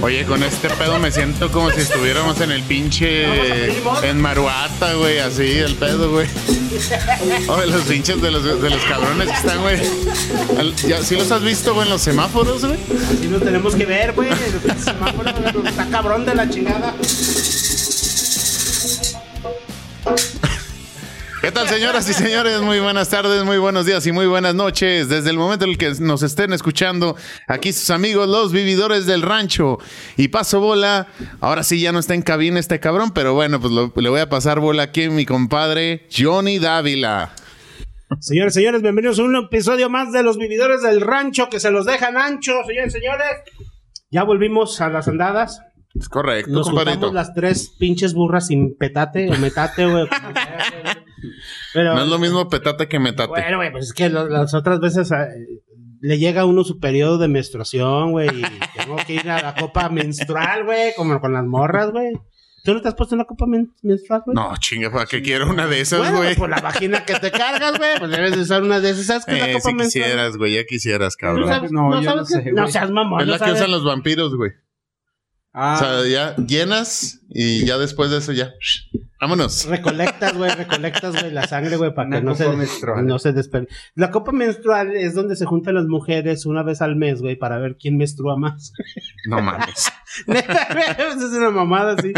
Oye, con este pedo me siento como si estuviéramos en el pinche. En Maruata, güey, así, el pedo, güey. Oye, los pinches de los, de los cabrones que están, güey. Ya- ¿Sí los has visto, güey, en los semáforos, güey? Así nos tenemos que ver, güey. El semáforo está cabrón de la chingada. ¿Qué tal, señoras y señores? Muy buenas tardes, muy buenos días y muy buenas noches. Desde el momento en el que nos estén escuchando, aquí sus amigos, los vividores del rancho. Y paso bola. Ahora sí ya no está en cabina este cabrón, pero bueno, pues lo- le voy a pasar bola aquí a mi compadre Johnny Dávila. Señores, señores, bienvenidos a un episodio más de los vividores del rancho que se los dejan anchos, señores, señores. Ya volvimos a las andadas. Es correcto, Nos compadrito. juntamos las tres pinches burras sin petate o metate, güey. güey. Pero, No es lo mismo petate que metate. Bueno, güey, pues es que lo- las otras veces eh, le llega a uno su periodo de menstruación, güey, y tengo que ir a la copa menstrual, güey, como con las morras, güey. ¿Tú no te has puesto una copa men- menstrual, güey? No, chinga, ¿para qué quiero una de esas, Bueno, güey? por la vagina que te cargas, güey, pues debes de usar una de esas. ¿Sabes qué es la Eh, copa si menstrual? quisieras, güey, ya quisieras, ¿No cabrón. sabes, No, no yo sabes no sé, no güey. seas mamón, Es no la que usan los vampiros, güey. Ah, O sea, ya llenas y ya después de eso ya. Vámonos. Recolectas, güey, recolectas, güey, la sangre, güey, para Una que no se, menstrual. no se despegue. La copa menstrual es donde se juntan las mujeres una vez al mes, güey, para ver quién menstrua más. No mames. Es una mamada. Sí,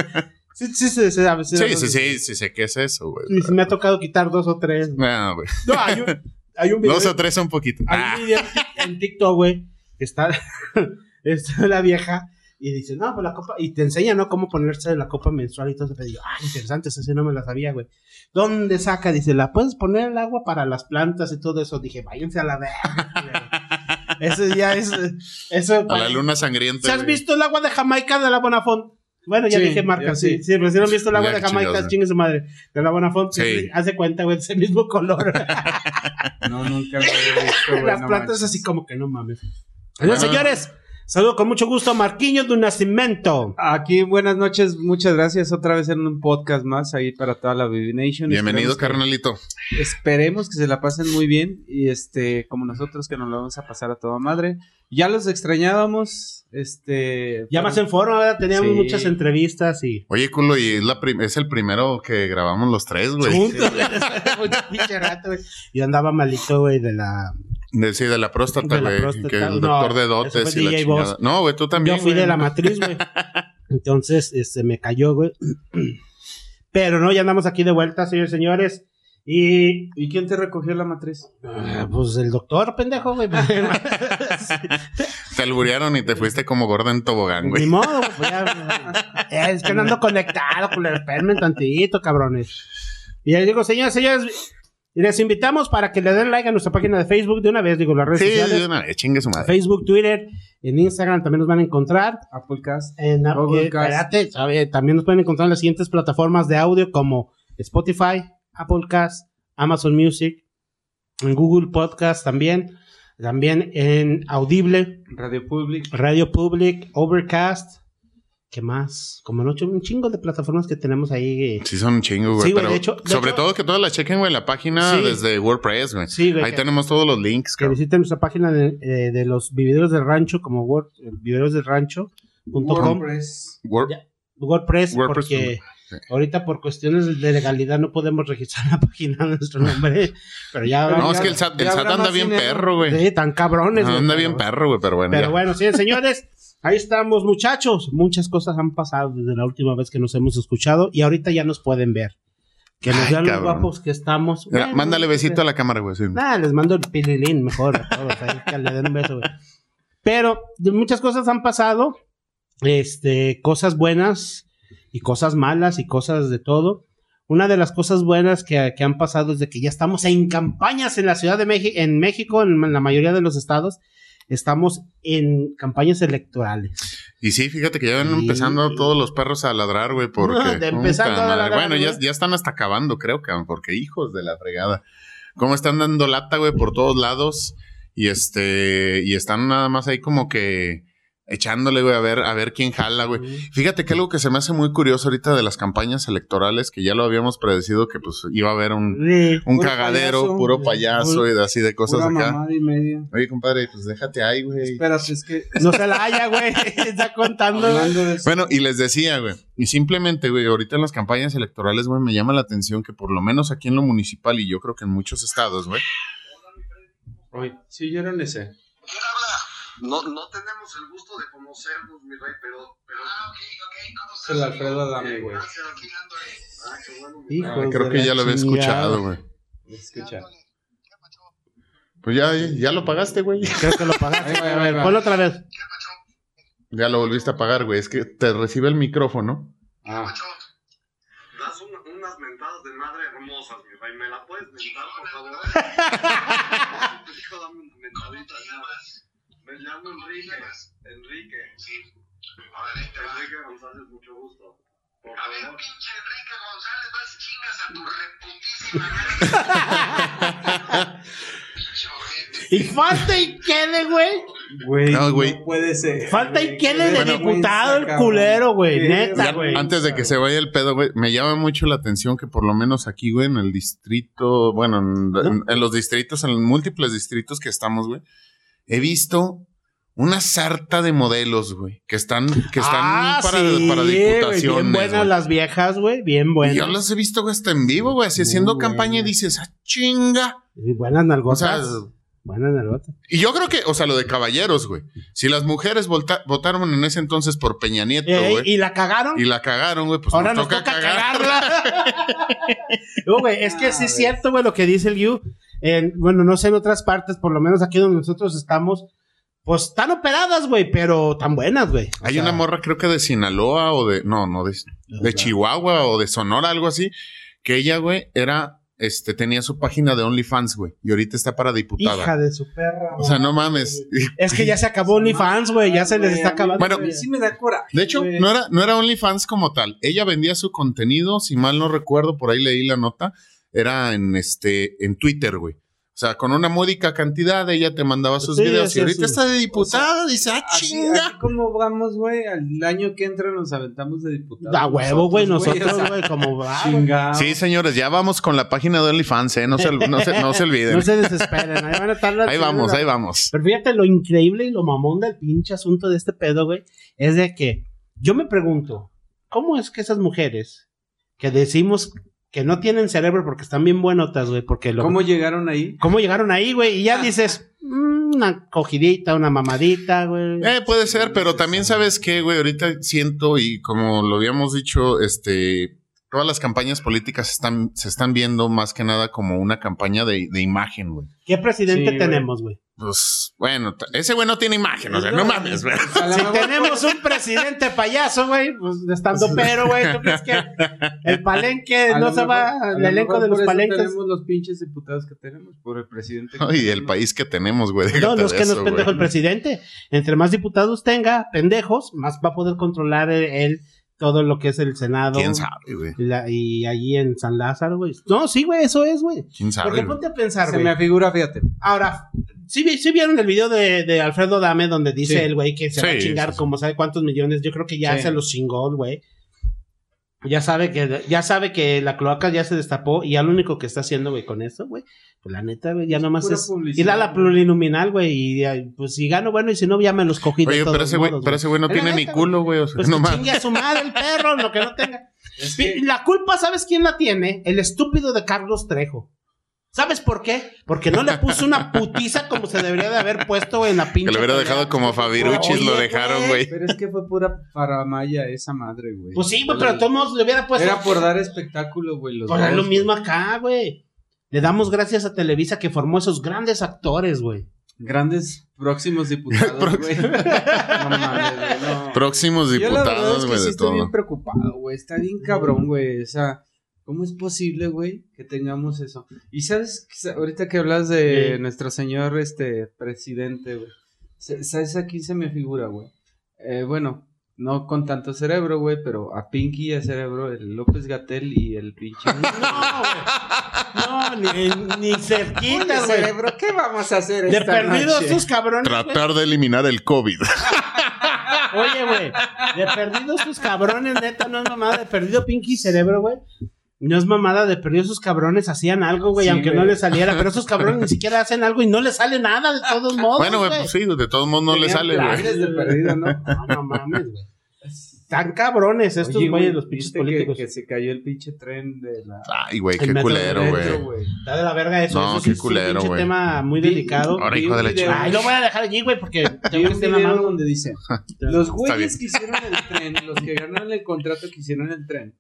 sí, sí, sí, a veces- Sí, sí, sí, sí sé qué es eso, güey. Sí me ha tocado quitar dos o tres. No, güey. No, hay un, hay un video. Dos o tres un poquito. Hay Ah, un video en TikTok, güey, que está, está la vieja y dice, no, pues la copa, y te enseña, ¿no? Cómo ponerse la copa menstrual y todo eso. Y digo, ah, interesante, eso sí no me la sabía, güey. ¿Dónde saca? Dice, ¿la puedes poner el agua para las plantas y todo eso? Dije, váyanse a la verga. eso ya es, eso. a la luna sangrienta. ¿Se has güey. visto el agua de Jamaica de la Bonafont? Bueno, ya Sí, dije marca, ya sí. sí. Sí, pero si no han visto el agua Ya, de Jamaica, chingue su madre. De la Bonafont, Sí. sí. Hace cuenta, güey, ese mismo color. no, nunca lo he visto, güey, Las no plantas manches. así como que no mames. Bueno. señores, saludo con mucho gusto a Marquinhos de Nacimiento. Aquí, buenas noches, muchas gracias otra vez en un podcast más ahí para toda la Baby Nation. Bienvenido, Esperemos que- carnalito. Esperemos que se la pasen muy bien y este, como nosotros que nos lo vamos a pasar a toda madre. Ya los extrañábamos, este... Ya más en forma, ¿verdad? Teníamos Sí. muchas entrevistas y... Oye, culo, y es, la prim- es el primero que grabamos los tres, güey. Juntos, güey. Mucho pinche rato, güey. Y andaba malito, güey, de la... De, sí, de la próstata, De güey. Que el No, doctor de eso dotes y la chingada. No, güey, tú también. Yo fui de la matriz, güey. Entonces, este, me cayó, güey. Pero no, ya andamos aquí de vuelta, señores, señores. Y... ¿Y quién te recogió la matriz? ah, Pues el doctor, pendejo, güey. Te alburearon y te fuiste como gorda en tobogán, Ni güey. modo, güey, pues ya, eh, es que no ando conectado, culero. Espérenme tantito, cabrones. Y les digo, señores, señores, les invitamos para que le den like a nuestra página de Facebook de una vez, digo, las redes Sí, sociales. de una vez, chingue su madre. Facebook, Twitter, en Instagram también nos van a encontrar. Applecast. En, Google eh, también nos pueden encontrar en las siguientes plataformas de audio como Spotify, Applecast, Amazon Music, en Google Podcast también. También en Audible, Radio Public. Radio Public, Overcast. ¿Qué más? Como ocho, un chingo de plataformas que tenemos ahí. eh. Sí, son un chingo, güey. Sí, güey, pero de hecho- de sobre hecho- todo que todas las chequen, güey, la página Sí. desde WordPress, güey. Sí, güey. Ahí que, tenemos todos los links, que cabrón. visiten nuestra página de, eh, de los vividores del rancho, como Word, eh, vividorosdelrancho.com, WordPress. Word- Ya. WordPress, WordPress, porque sí. ahorita por cuestiones de legalidad no podemos registrar la página de nuestro nombre. Pero ya. No, ya- es que el SAT, el SAT anda bien dinero. perro, güey. Sí, tan cabrones. güey, Anda pero- bien perro, güey, pero bueno. Pero ya. bueno, sí, señores, ahí estamos, muchachos. Muchas cosas han pasado desde la última vez que nos hemos escuchado y ahorita ya nos pueden ver. Que nos vean los guapos que estamos. Mira, Bueno, mándale besito a la cámara, güey. sí. Nah, les mando el pililín mejor a todos. ahí, que le den un beso, güey. Pero muchas cosas han pasado. Este, cosas buenas y cosas malas y cosas de todo. Una de las cosas buenas que, que han pasado es de que ya estamos en campañas en la Ciudad de México, en México, en la mayoría de los estados, estamos en campañas electorales. Y sí, fíjate que ya van Sí. empezando todos los perros a ladrar, güey, porque... No, de empezando Puta a madre. ladrar, Bueno, ya, ya están hasta acabando, creo, cabrón, porque hijos de la fregada. Cómo están dando lata, güey, por todos lados. Y este... Y están nada más ahí como que... echándole, güey, a ver, a ver quién jala, güey. Fíjate que algo que se me hace muy curioso ahorita de las campañas electorales, que ya lo habíamos predecido que pues iba a haber un, Sí. un Puro cagadero, payaso. puro payaso y de así de cosas Pura acá. mamada y media. Oye, compadre, pues déjate ahí, güey. Espérate, es que No se la haya, güey. Está contando. de eso. Bueno, y les decía, güey, y simplemente, güey, ahorita en las campañas electorales, güey, me llama la atención que por lo menos aquí en lo municipal y yo creo que en muchos estados, güey, Oye, sí, yo era en ese. ¿Quién habla? No, no tenemos el gusto de conocernos, mi rey, pero... pero... Ah, ok, ok. ¿Cómo Es el Alfredo Adame, güey. Ah, qué bueno. mi Hijo Ah, creo que ya lo había escuchado, güey. Escucha. Pues ya, ya lo pagaste, güey. Creo que lo pagaste. A ver. Ponlo otra vez. Ya lo volviste a pagar, güey. Es que te recibe el micrófono. Ah, das un- unas mentadas de madre hermosas, mi rey. ¿Me la puedes mentar, por favor? Hijo, dame una mentadita. Me llamo Enrique. Enrique. Sí. Enrique González, mucho gusto. Por A ver, favor. pinche Enrique González, vas chingas a tu reputísima madre. Pinche ojete. Y falta y quede, güey. güey, No, no, güey. puede ser. Falta y quede de diputado el culero, güey. Neta, Ya, güey. antes de que se vaya el pedo, güey, me llama mucho la atención que por lo menos aquí, güey, en el distrito, bueno, en, en- en los distritos, en los múltiples distritos que estamos, güey, he visto una sarta de modelos, güey, que están, que están Ah, para, sí, para diputaciones. Bien buenas las viejas, güey. Bien Y buenas. yo las he visto, hasta en vivo, güey, así haciendo campaña y dices, ah, chinga. Y buenas O nalgotas. sea, buenas nalgotas. y yo creo que, o sea, lo de caballeros, güey. Si las mujeres votaron en ese entonces por Peña Nieto, Eh, güey, y la cagaron. y la cagaron, güey, pues Ahora nos, nos toca, toca cagar. cagarla. No, güey, es que sí Ah, es cierto, güey, lo que dice el You. En- bueno, no sé en otras partes, por lo menos aquí donde nosotros estamos, pues están operadas, güey, pero tan buenas, güey. Hay sea, una morra, creo que de Sinaloa o de. No, no, de, de Chihuahua o de Sonora, algo así. Que ella, güey, era. Este, tenía su página de OnlyFans, güey. Y ahorita está para diputada. Hija de su perra. O sea, no mames. Es que ya se acabó OnlyFans, güey, ya se les está acabando. Bueno, A mí sí me da coraje. De hecho, no era, no era OnlyFans como tal. Ella vendía su contenido, si mal no recuerdo, por ahí leí la nota. Era en este, en Twitter, güey. O sea, con una módica cantidad, ella te mandaba sus Sí, videos. sí, Y ahorita sí. está de diputada, dice, ah, Así, chinga. así como vamos, güey, al año que entra nos aventamos de diputados. A huevo, güey, nosotros, o sea, güey, como va. Sí, señores, ya vamos con la página de OnlyFans, ¿eh? No se, no se, no se olviden. No se desesperen, ahí van a estar las Ahí vamos, ahí vamos. Pero fíjate, lo increíble y lo mamón del pinche asunto de este pedo, güey, es de que yo me pregunto, ¿cómo es que esas mujeres que decimos que no tienen cerebro porque están bien buenotas, güey, porque lo... ¿Cómo llegaron ahí? ¿Cómo llegaron ahí, güey? Y ya dices, mm, una cogidita, una mamadita, güey. Eh, puede ser, pero también sabes que, güey, ahorita siento y como lo habíamos dicho, este, todas las campañas políticas están, se están viendo más que nada como una campaña de, de imagen, güey. ¿Qué presidente Sí, tenemos, güey? Pues, bueno, ese güey no tiene imagen, o sea, no mames, güey. Si tenemos un presidente payaso, güey, pues estando pero, güey, ¿tú crees que el palenque a no se va mejor- a al elenco de los palenques? tenemos los pinches diputados que tenemos por el presidente. que Y el tenemos. país que tenemos, güey. No, no es que no es eso, pendejo güey. el presidente. Entre más diputados tenga, pendejos, más va a poder controlar él, él todo lo que es el Senado. ¿Quién sabe, güey? Y, la- y allí en San Lázaro, güey. No, sí, güey, eso es, güey. ¿Quién sabe? Porque ponte a pensar, Se güey. me afigura, fíjate. Ahora, ¿sí, sí vieron el video de, de Alfredo Dame donde dice Sí. el güey que se va a chingar sí, sí. como sabe cuántos millones? Yo creo que ya Sí. se los chingó güey. Ya sabe que ya sabe que la cloaca ya se destapó y ya lo único que está haciendo, güey, con eso, güey, pues la neta, güey, ya nomás pura es ir a la plurinominal, güey, y ya, pues si gano, bueno, y si no, ya me los cogí de Oye, todos pero ese güey, pero ese güey no tiene ni neta, culo, güey. O sea, Pues no que mames. chingue a su madre el perro, lo que no tenga. Es Y La culpa, ¿sabes quién la tiene? El estúpido de Carlos Trejo. ¿Sabes por qué? Porque no le puso una putiza como se debería de haber puesto en la pinche. Que lo hubiera dejado como a Fabiruchis, lo dejaron, güey. Pero es que fue pura faramaya esa madre, güey. Pues sí, güey, pero de todos modos le hubiera puesto. Era por dar espectáculo, güey. los Pues es lo güey. mismo acá, güey. Le damos gracias a Televisa que formó esos grandes actores, güey. Grandes próximos diputados, güey. no mames, güey, no. Próximos Yo la verdad diputados, es que güey, sí de estoy bien preocupado, güey. Está bien cabrón, güey. O sea, ¿cómo es posible, güey, que tengamos eso? Y sabes, ahorita que hablas de Sí. nuestro señor, este, presidente, güey. ¿Sabes a quién se me figura, güey? Eh, bueno, no con tanto cerebro, güey, pero a Pinky y a Cerebro, el López Gatel y el pinche... No, güey. No, ni, ni cerquita, güey. cerebro, ¿qué vamos a hacer De esta perdidos noche? sus cabrones. Tratar de eliminar el COVID. Oye, güey, de perdido sus cabrones, neta, no es mamada, de perdido Pinky Cerebro, güey. No es mamada, de perdido esos cabrones hacían algo, güey, Sí, aunque güey. no les saliera, pero esos cabrones ni siquiera hacen algo y no les sale nada de todos modos. Bueno, güey, pues sí, de todos modos no le Tenían sale, güey. de perdido, ¿no? No, no mames, güey. Están cabrones estos Oye, güeyes, güey, los pinches ¿viste que- políticos. Que, se cayó el pinche tren de la. Ay, güey, qué culero, Metro, güey. Está de la verga eso. No, eso sí qué es un culero, güey. tema muy Vi- delicado. Ahora, hijo un de la chingada. Ay, lo voy a dejar allí, güey, porque tengo que un video mano. donde dice: Los güeyes que hicieron el tren, los que ganaron el contrato que hicieron el tren.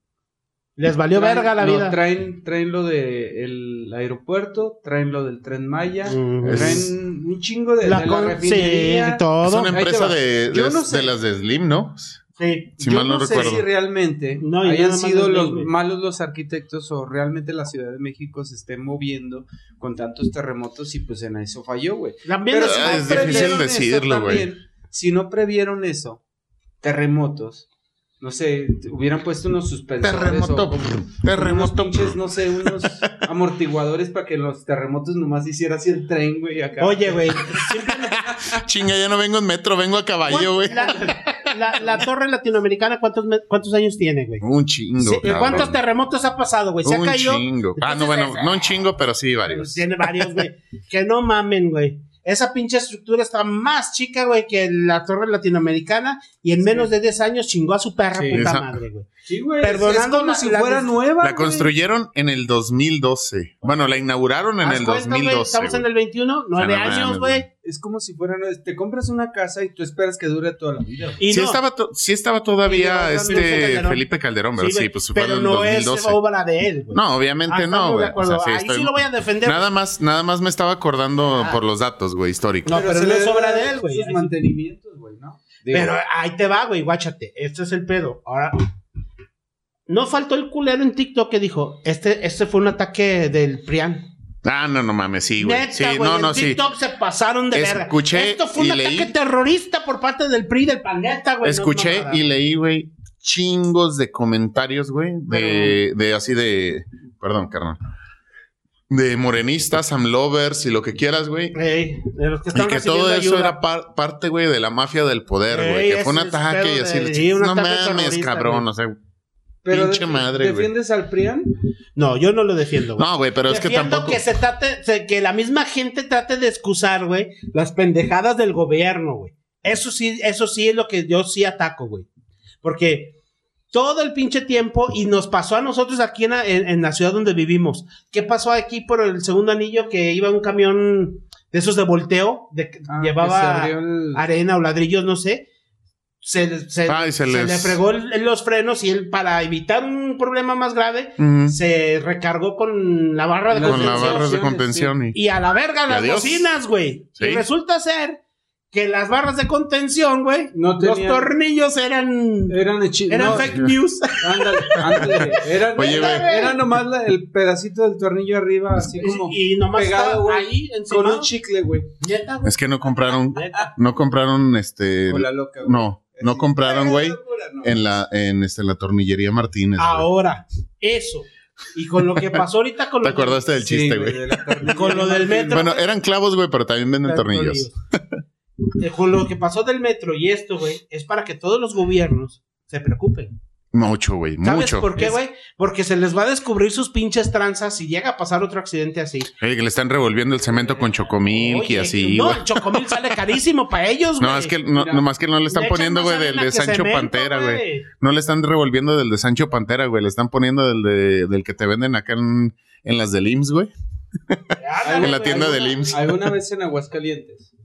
Les valió traen- verga la no, vida. traen, traen lo del aeropuerto, traen lo del tren Maya, Mm. traen un chingo de La de la, refinería. sí, todo. Es una empresa de, de- no sé. de las de Slim, ¿no? Sí. Si Yo mal no, no sé si realmente No, hayan sido los malos los arquitectos o realmente la Ciudad de México se esté moviendo con tantos terremotos y pues en eso falló, güey. También Pero es- si Ah, no es difícil decirlo, güey. Si no previeron eso, terremotos, no sé, hubieran puesto unos suspensores Terremoto, o como- terremoto. unos pinches, no sé, unos amortiguadores para que los terremotos nomás hiciera así el tren, güey, acá. Oye, güey, Chinga, ya no vengo en metro, vengo a caballo, güey. la, la- la torre latinoamericana, ¿cuántos, cuántos años tiene, güey? Un chingo, Sí. ¿Cuántos terremotos ha pasado, güey? Se ha Un caído. chingo. Ah, no, bueno, no un chingo, pero sí varios. Tiene varios, güey. que no mamen, güey. Esa pinche estructura está más chica, güey, que la torre latinoamericana y en menos de 10 años chingó a su perra Sí, puta esa- madre, güey. Sí, güey, Perdonando es como la- si la- fuera nueva. La güey. construyeron en el 2012. Bueno, la inauguraron en el cuenta, güey, 2012. Estamos en el 21, nueve sea, no años, güey. Es como si fuera nueva. Te compras una casa y tú esperas que dure toda la vida. Y Sí, no, estaba to- sí estaba todavía este Calderón. Felipe Calderón, pero sí, sí, pues pero no es 2012. obra de él, güey. No, obviamente Ah, no, güey. O acuerdo. sea, sí Ahí estoy- sí lo voy a defender. Nada más, nada más me estaba acordando Ah. por los datos, güey, históricos. No, pero se no es obra de él, güey. Sus mantenimientos, güey, ¿no? Digo, Pero ahí te va, güey, guáchate. Este es el pedo. Ahora, no faltó el culero en TikTok que dijo, este, este fue un ataque del PRIAN. Ah, no, no mames, sí, güey. Neta, Sí, güey, no, en no, sí. TikTok se pasaron de verga. Escuché Esto fue un y ataque leí- terrorista por parte del PRI del planeta, güey. no Escuché y leí, güey, chingos de comentarios, güey, de, de así de, perdón, carnal, de morenistas, amlovers y lo que quieras, güey. Ey, de los que Y están que recibiendo todo eso ayuda. era par- parte, güey, de la mafia del poder, güey. Ey, Que fue un ataque y así. de- sí, un no mames, cabrón. güey. O sea, pero pinche madre, güey. ¿Defiendes al PRIAN? No, yo no lo defiendo, güey. no, güey, pero es que tampoco. que se trate, se- que la misma gente trate de excusar, güey, las pendejadas del gobierno, güey. Eso sí, eso sí es lo que yo sí ataco, güey. Porque todo el pinche tiempo, y nos pasó a nosotros aquí en la, en- en la ciudad donde vivimos. ¿Qué pasó aquí por el segundo anillo que iba un camión de esos de volteo, de, que Ah, llevaba el- arena o ladrillos, no sé? Se, se- Ay, se se les- le fregó el- los frenos y él, para evitar un problema más grave, se recargó con la barra de Las Con contención. barras de contención, contención. y- Y a la verga las adiós. bocinas, güey. Sí. Y resulta ser que las barras de contención, güey, No los tornillos eran Eran, hechi- eran no, fake news. Ándale, ándale. Eran, Oye, era nomás la- el pedacito del tornillo arriba, así como y nomás pegado, güey, ahí encima. con un chicle, güey. Es que no compraron, Neta. no compraron este. Con la loca, güey. No, no compraron, güey, Locura, no. en la, en este, la tornillería Martínez. güey. Ahora, eso. Y con lo que pasó ahorita con ¿Te lo del- acordaste del Sí, chiste, güey? de Con lo del metro. Bueno, eran clavos, güey, pero también venden tornillos. Eh, Con lo que pasó del metro y esto, güey, es para que todos los gobiernos se preocupen. Mucho, güey, ¿Sabes mucho. por qué, güey? Porque se les va a descubrir sus pinches tranzas si llega a pasar otro accidente así. Oye, que le están revolviendo el cemento con chocomilk y así, No, güey. el chocomil sale carísimo para ellos, güey. No, es que no, nomás que no le están Le poniendo, güey, del de Sancho cemento, Pantera, güey. No le están revolviendo del de Sancho Pantera, güey. Le están poniendo del de, del que te venden acá en, en las del IMSS, güey. En la güey. tienda del ¿Alguna- IMSS. Alguna vez en Aguascalientes,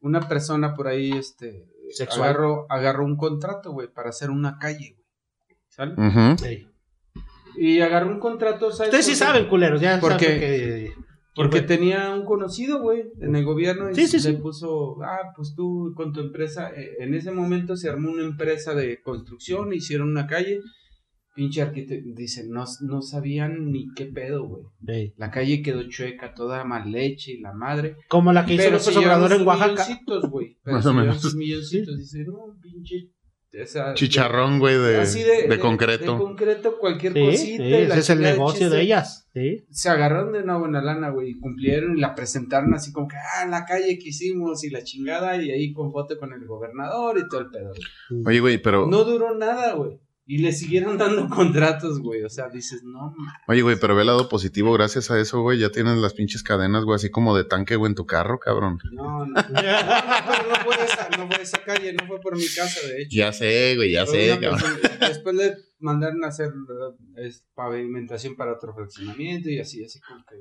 una persona por ahí, este, Sexual. agarró, agarró un contrato, güey, para hacer una calle, Y agarró un contrato, ¿sabes? Ustedes sí saben, culeros, ya ¿Por saben qué? que... Porque que- tenía un conocido, güey, en el gobierno y Sí, sí, le sí. puso, ah, pues tú con tu empresa, eh, en ese momento se armó una empresa de construcción, hicieron una calle, pinche arquitecto, dice, no, no sabían ni qué pedo, güey. La calle quedó chueca, toda mal leche y la madre. Como la que hizo se Obrador en Oaxaca. milloncitos, güey. Pero Más o menos. sus milloncitos. Dice, no, pinche. Esa- Chicharrón, güey, de, de, concreto. De concreto, cualquier Sí, cosita. sí, y la ese es el negocio chiste. de ellas. Sí. se agarraron de una buena lana, güey, y cumplieron y la presentaron así como que, ah, en la calle que hicimos y la chingada, y ahí con foto con el gobernador y todo el pedo. güey. Oye, güey, pero. No duró nada, güey. Y le siguieron dando contratos, güey. O sea, dices, no, ma- Oye, güey, pero ve el lado positivo, gracias a eso, güey, ya tienes las pinches cadenas, güey, así como de tanque, güey, en tu carro, cabrón. no, no. no, pero no fue esa, no fue esa calle, no fue por mi casa, de hecho. Ya sé, güey, ya sé, cabrón. persona- Después le mandaron a hacer eh, es, pavimentación para otro fraccionamiento y así, así como que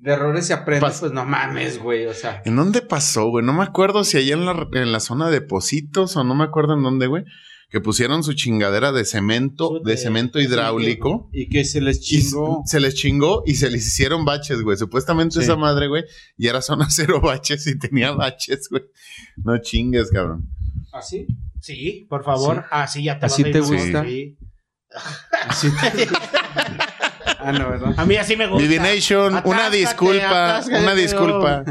de errores se aprende, Pas- pues no mames, güey, o sea. ¿En dónde pasó, güey? No me acuerdo si allá en la, en la zona de Positos o no me acuerdo en dónde, güey. Que pusieron su chingadera de cemento, de de- cemento hidráulico. Y que se les Y chingó. se les chingó y se les hicieron baches, güey. Supuestamente Sí. esa madre, güey, y era zona cero baches y tenía baches, güey. No chingues, cabrón. ¿Así? Sí, por favor. Así ya te ¿Así vas a te gusta? Sí. Así. ah, no, ¿verdad? A mí así me gusta. Divination, una disculpa, atáscate, una pero- disculpa.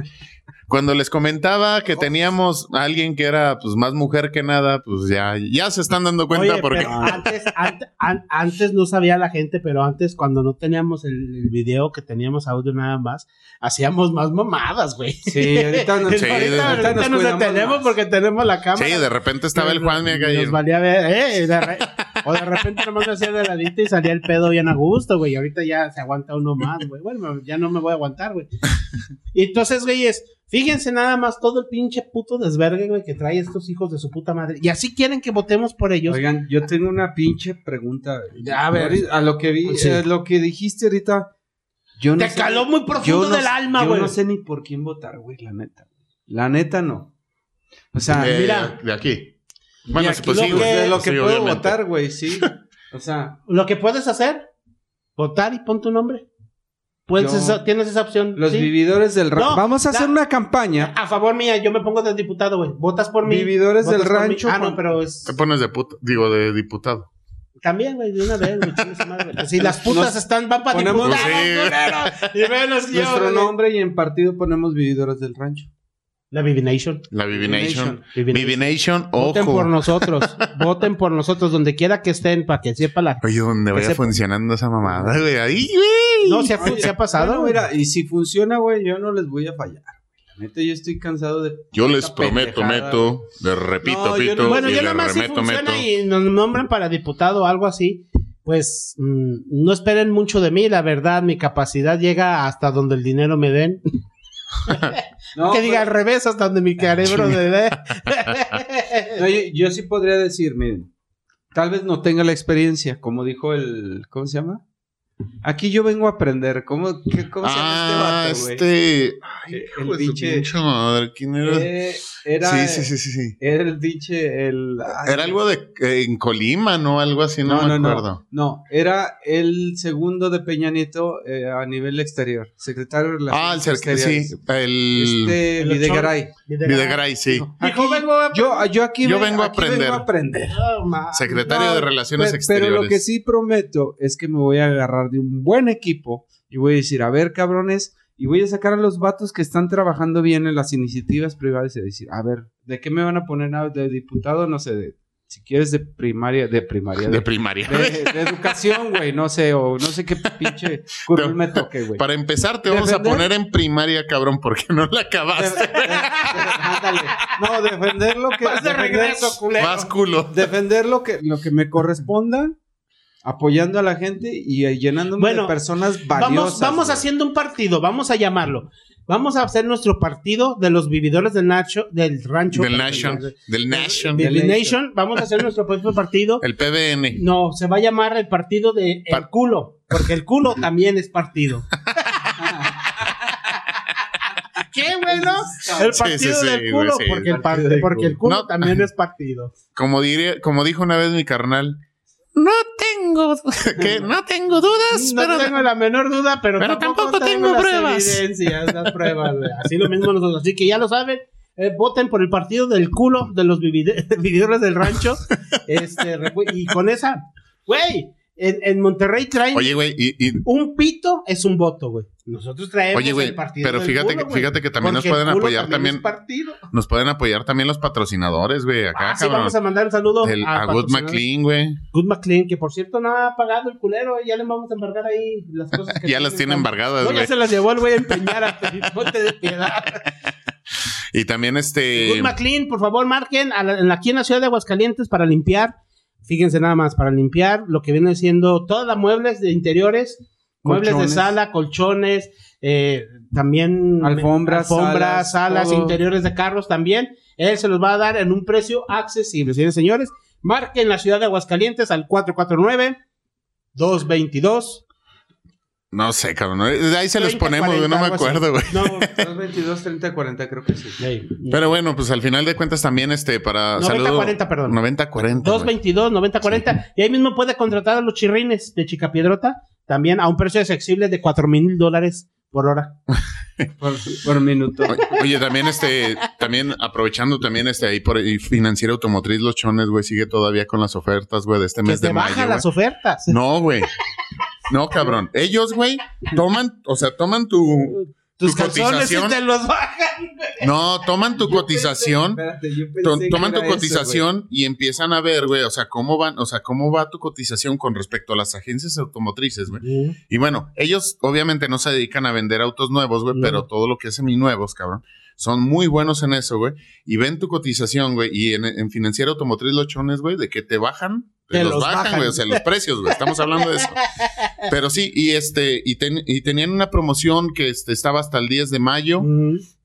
Cuando les comentaba que teníamos a alguien que era pues más mujer que nada, pues ya, ya se están dando cuenta Oye, porque pero antes, ante- an- antes no sabía la gente, pero antes cuando no teníamos el, el video, que teníamos audio nada más, hacíamos más mamadas, güey. Sí, ahorita nos, Sí, ahorita, de- ahorita nos, cuidamos detenemos más. porque tenemos la cámara. sí, de repente estaba el Juan y Nos valía ver, eh, de re- o de repente nomás me hacía de ladito y salía el pedo bien a gusto, güey. y Ahorita ya se aguanta uno más, güey. Bueno, ya no me voy a aguantar, güey. Y entonces, güeyes, fíjense nada más todo el pinche puto desvergue, güey, que trae estos hijos de su puta madre. Y así quieren que votemos por ellos. Oigan, yo tengo una pinche pregunta. A ver. A lo que vi, Sí. eh, lo que dijiste ahorita, yo no Te sé- caló muy yo profundo no del alma, Yo güey. no sé ni por quién votar, güey, la neta. La neta no. O sea, de, mira. de aquí. Bueno, aquí pues lo sí, que, de lo que Sí, puedo obviamente. votar, güey, sí. O sea, Lo que puedes hacer, votar y pon tu nombre. Esa- tienes esa opción. los sí. vividores del rancho. No, Vamos a la- hacer una campaña. A favor mía, yo me pongo de diputado, güey. Votas por mí. Vividores del rancho, Ah, no, pero es. Te pones de puta, digo, de diputado. También, güey, de una vez, güey. Si las putas Nos están, van para diputados, Sí. Y venos yo, Nuestro nombre y en partido ponemos vividores del rancho. La Vivination. La Vivination. Vivination. Vivination, Voten ojo. por nosotros. Voten por nosotros, donde quiera que estén, para que sepa la. Oye, donde vaya sepa. funcionando esa mamada, güey. Ahí, güey. No, se ha, se ha pasado. Bueno, güey. mira, y si funciona, güey, yo no les voy a fallar. Neta, yo estoy cansado de. Yo les prometo, pendejada, meto, le repito, No, yo pito, no- Bueno, y yo nada más si funciona meto. y nos nombran para diputado o algo así, pues mm, no esperen mucho de mí, la verdad, mi capacidad llega hasta donde el dinero me den. No, que diga al pero- revés, hasta donde mi cerebro me dé. no, yo, yo sí podría decir, miren, tal vez no tenga la experiencia, como dijo el. ¿Cómo se llama? Aquí yo vengo a aprender. ¿Cómo, qué- cómo se Ah, llama este vato, güey? este. Ay, El hijo de su pinche- pinche madre, ¿quién era? Eh, era, sí, sí, sí, sí, sí. Era el pinche. El, ay, Era algo de eh, en Colima, ¿no? Algo así, no, me acuerdo. No, era el segundo de Peña Nieto eh, a nivel exterior. Secretario de Relaciones Ah, el Exteriores. sí. El. Este, El Videgaray. Videgaray, sí. Aquí- vengo a- Yo, yo aquí, Yo ven- vengo a aquí aprender. vengo a aprender. No, ma- Secretario No, de Relaciones Pe- Exteriores. Pero lo que sí prometo es que me voy a agarrar de un buen equipo y voy a decir, a ver, cabrones, y voy a sacar a los vatos que están trabajando bien en las iniciativas privadas y decir, a ver, ¿de qué me van a poner a- de diputado? No sé, de, si quieres de primaria, de primaria, De de, primaria. de- de educación, güey, no sé, o no sé qué pinche curul me toque, güey. Para empezar, te vamos a poner en primaria, cabrón, porque no la acabaste. ándale. No, defender lo que... Vas de regreso, culero. Más culo. defender lo que, lo que me corresponda, apoyando a la gente y eh, llenándome Bueno, de personas valiosas. Vamos, haciendo un partido, vamos a llamarlo. Vamos a hacer nuestro partido de los vividores del Nacho, del rancho. Del Nation. Del Nation. Del Del Nation. Vamos a hacer nuestro propio partido. El PBN. No, se va a llamar el partido de el culo, porque el culo también es partido. ¿Qué, güey, no? El partido sí, sí, del culo, sí. porque, el par- Partido del porque el culo No. también es partido. Como diría, como dijo una vez mi carnal. No tengo, que no tengo dudas, No pero tengo la menor duda, pero, pero tampoco tengo pruebas. evidencias, las pruebas. Así lo mismo nosotros. Así que ya lo saben. eh, voten por el partido del culo de los vividores del rancho. este, y con esa, güey, En, en Monterrey traen Oye, güey, y, y- un pito es un voto, güey. Nosotros traemos Oye, güey, el partido pero del fíjate culo, que- güey. fíjate que también nos el pueden culo apoyar también- es partido. nos pueden apoyar también los patrocinadores, güey. Acá, Ah, sí, cabrón. vamos a mandar un saludo El- a, Good. McLean, güey. Good McLean, que por cierto no ha pagado el culero, ya le vamos a embargar ahí las cosas que Ya las tiene embargadas, No, ya güey. se las llevó el güey a empeñar a ponte de piedad. Y también este. Good McLean, por favor, marquen a la- en la- aquí en la ciudad de Aguascalientes para limpiar. Fíjense nada más, para limpiar lo que viene siendo todas las muebles de interiores, muebles de sala, colchones, eh, también Alfombras, alfombras, salas, interiores de carros también. Él se los va a dar en un precio accesible. Señores, señores, marquen la ciudad de Aguascalientes al 449 222 No sé, cabrón. De ahí se los 30, ponemos, güey. No 40, me acuerdo, güey. No, 222, 30, 40, creo que sí. hey, Pero bueno, pues al final de cuentas también este para 90-40, perdón. 90 40. 222 9040 y ahí mismo puede contratar a los chirrines de Chicapiedrota también a un precio accesible de 4 mil dólares por hora. Por, por minuto. Oye, también este también aprovechando también este ahí por y financiera automotriz los chones, güey, sigue todavía con las ofertas, güey, de este Que mes de te baja mayo. las güey. ofertas. No, güey. No, cabrón. Ellos, güey, toman, o sea, toman tu Tus tu calzones y cotización. te los bajan. No, toman tu cotización. Espérate, yo pensé to- que toman tu eso, cotización y empiezan a ver, güey, o sea, cómo van, o sea, cómo va tu cotización con respecto a las agencias automotrices, güey. Y bueno, ellos obviamente no se dedican a vender autos nuevos, güey, pero todo lo que es seminuevos, cabrón, son muy buenos en eso, güey. Y ven tu cotización, güey, y en, en financiera automotriz los chones, güey, de que te bajan, te, los, los bajan, bajan. güey, o sea, los precios, güey, estamos hablando de eso. Pero sí, y este, y, ten- y tenían una promoción que este, estaba hasta el 10 de mayo,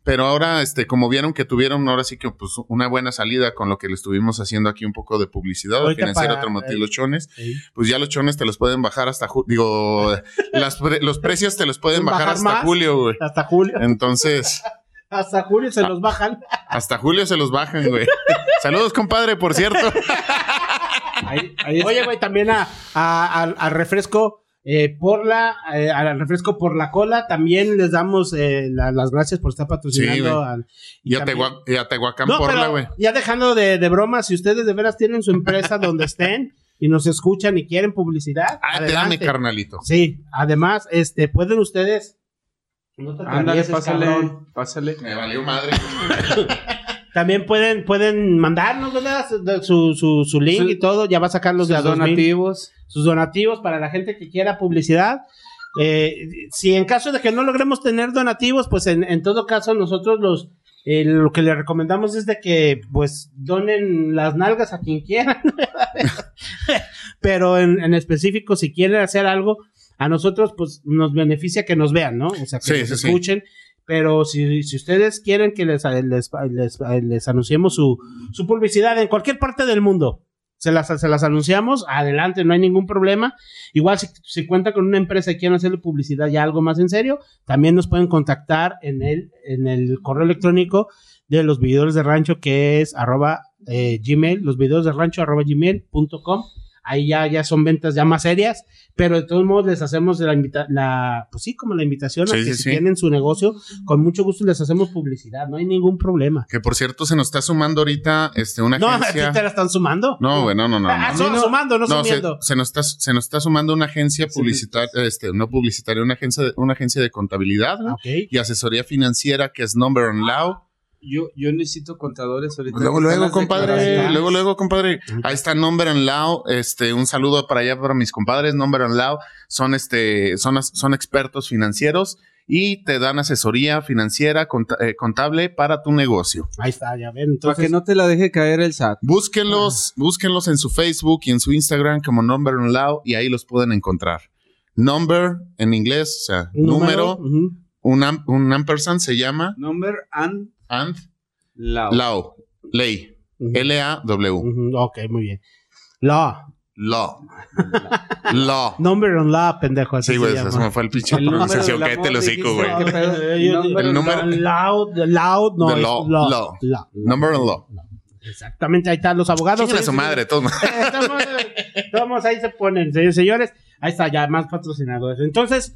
pero ahora, este, como vieron que tuvieron ahora sí que pues una buena salida con lo que le estuvimos haciendo aquí un poco de publicidad, Ahorita financiera para- automotriz eh, los chones, pues ya los chones te los pueden bajar hasta ju- digo, las pre- los precios te los pueden ¿Pueden bajar, bajar hasta más? julio, güey. Hasta julio. Entonces, Hasta julio se los bajan. hasta julio se los bajan, güey. Saludos, compadre, por cierto. Ahí, ahí está. Oye, güey, también a, a- al- al refresco eh, por la eh, al refresco por la cola también les damos eh, la- las gracias por estar patrocinando. Sí, al- Y a, también- Tehua- y a Tehuacán No, Porla, pero güey. ya dejando de, de bromas, si ustedes de veras tienen su empresa donde estén y nos escuchan y quieren publicidad, Ah, te dame, adelante. carnalito. Sí, además, este, pueden ustedes. No te Ándale, pásale, cabrón. pásale. Me valió madre. También pueden, pueden mandarnos, ¿verdad? Su, su, su link Su- y todo. Ya va a sacar los de a Sus 2000. donativos. sus donativos para la gente que quiera publicidad. Eh, si en caso de que no logremos tener donativos, pues en, en todo caso nosotros los eh, lo que le recomendamos es de que pues donen las nalgas a quien quieran. Pero en, en específico, si quieren hacer algo, a nosotros pues nos beneficia que nos vean, ¿no? O sea, que Sí, nos sí, sí. Pero si, si ustedes quieren que les, les, les- les anunciemos su, su publicidad en cualquier parte del mundo, se las, se las anunciamos, adelante, no hay ningún problema. Igual si, si cuenta con una empresa y quieren hacerle publicidad ya algo más en serio, también nos pueden contactar en el, en el correo electrónico de los videos de rancho que es arroba eh, gmail, los videos de rancho arroba gmail.com. Ahí ya, ya son ventas ya más serias, pero de todos modos les hacemos la invita la, pues sí, como la invitación a que sí, si sí. tienen su negocio, con mucho gusto les hacemos publicidad, no hay ningún problema. Que por cierto, se nos está sumando ahorita este, una No, ¿a ti agencia. te la están sumando? No, güey, no, no, no. no. Ah, son- no- sumando, no, No, se, sumiendo. se nos está, se nos está sumando una agencia publicitaria, este, no publicitaria, una agencia de, una agencia de contabilidad güey, Ok. y asesoría financiera que es Number and Law. Yo, yo necesito contadores ahorita. Luego, luego, compadre, luego, luego, compadre. Ahí está Number and Law, este, un saludo para allá para mis compadres. Number and Law son, este, son, son expertos financieros y te dan asesoría financiera, eh, contable para tu negocio. Ahí está, ya ven. Para Entonces, que no te la deje caer el SAT. Búsquenlos, búsquenlos en su Facebook y en su Instagram como Number and Law y ahí los pueden encontrar. Number en inglés, o sea, número, ujú. un, am- un ampersand se llama Number and and law. law, ley. L-A-W, Ujú, Ok, muy bien. Law. law, law. Number on law, pendejo. así Sí, güey, se se llama. me fue el pinche El pronunciación, el amor, hocico, güey. El número- Loud, loud, no. Es law, law, law. law. Number and law. Exactamente, ahí están los abogados. Chingan a su madre, todos. Estamos, estamos ahí se ponen, señores, señores. Ahí está, ya más patrocinadores. Entonces,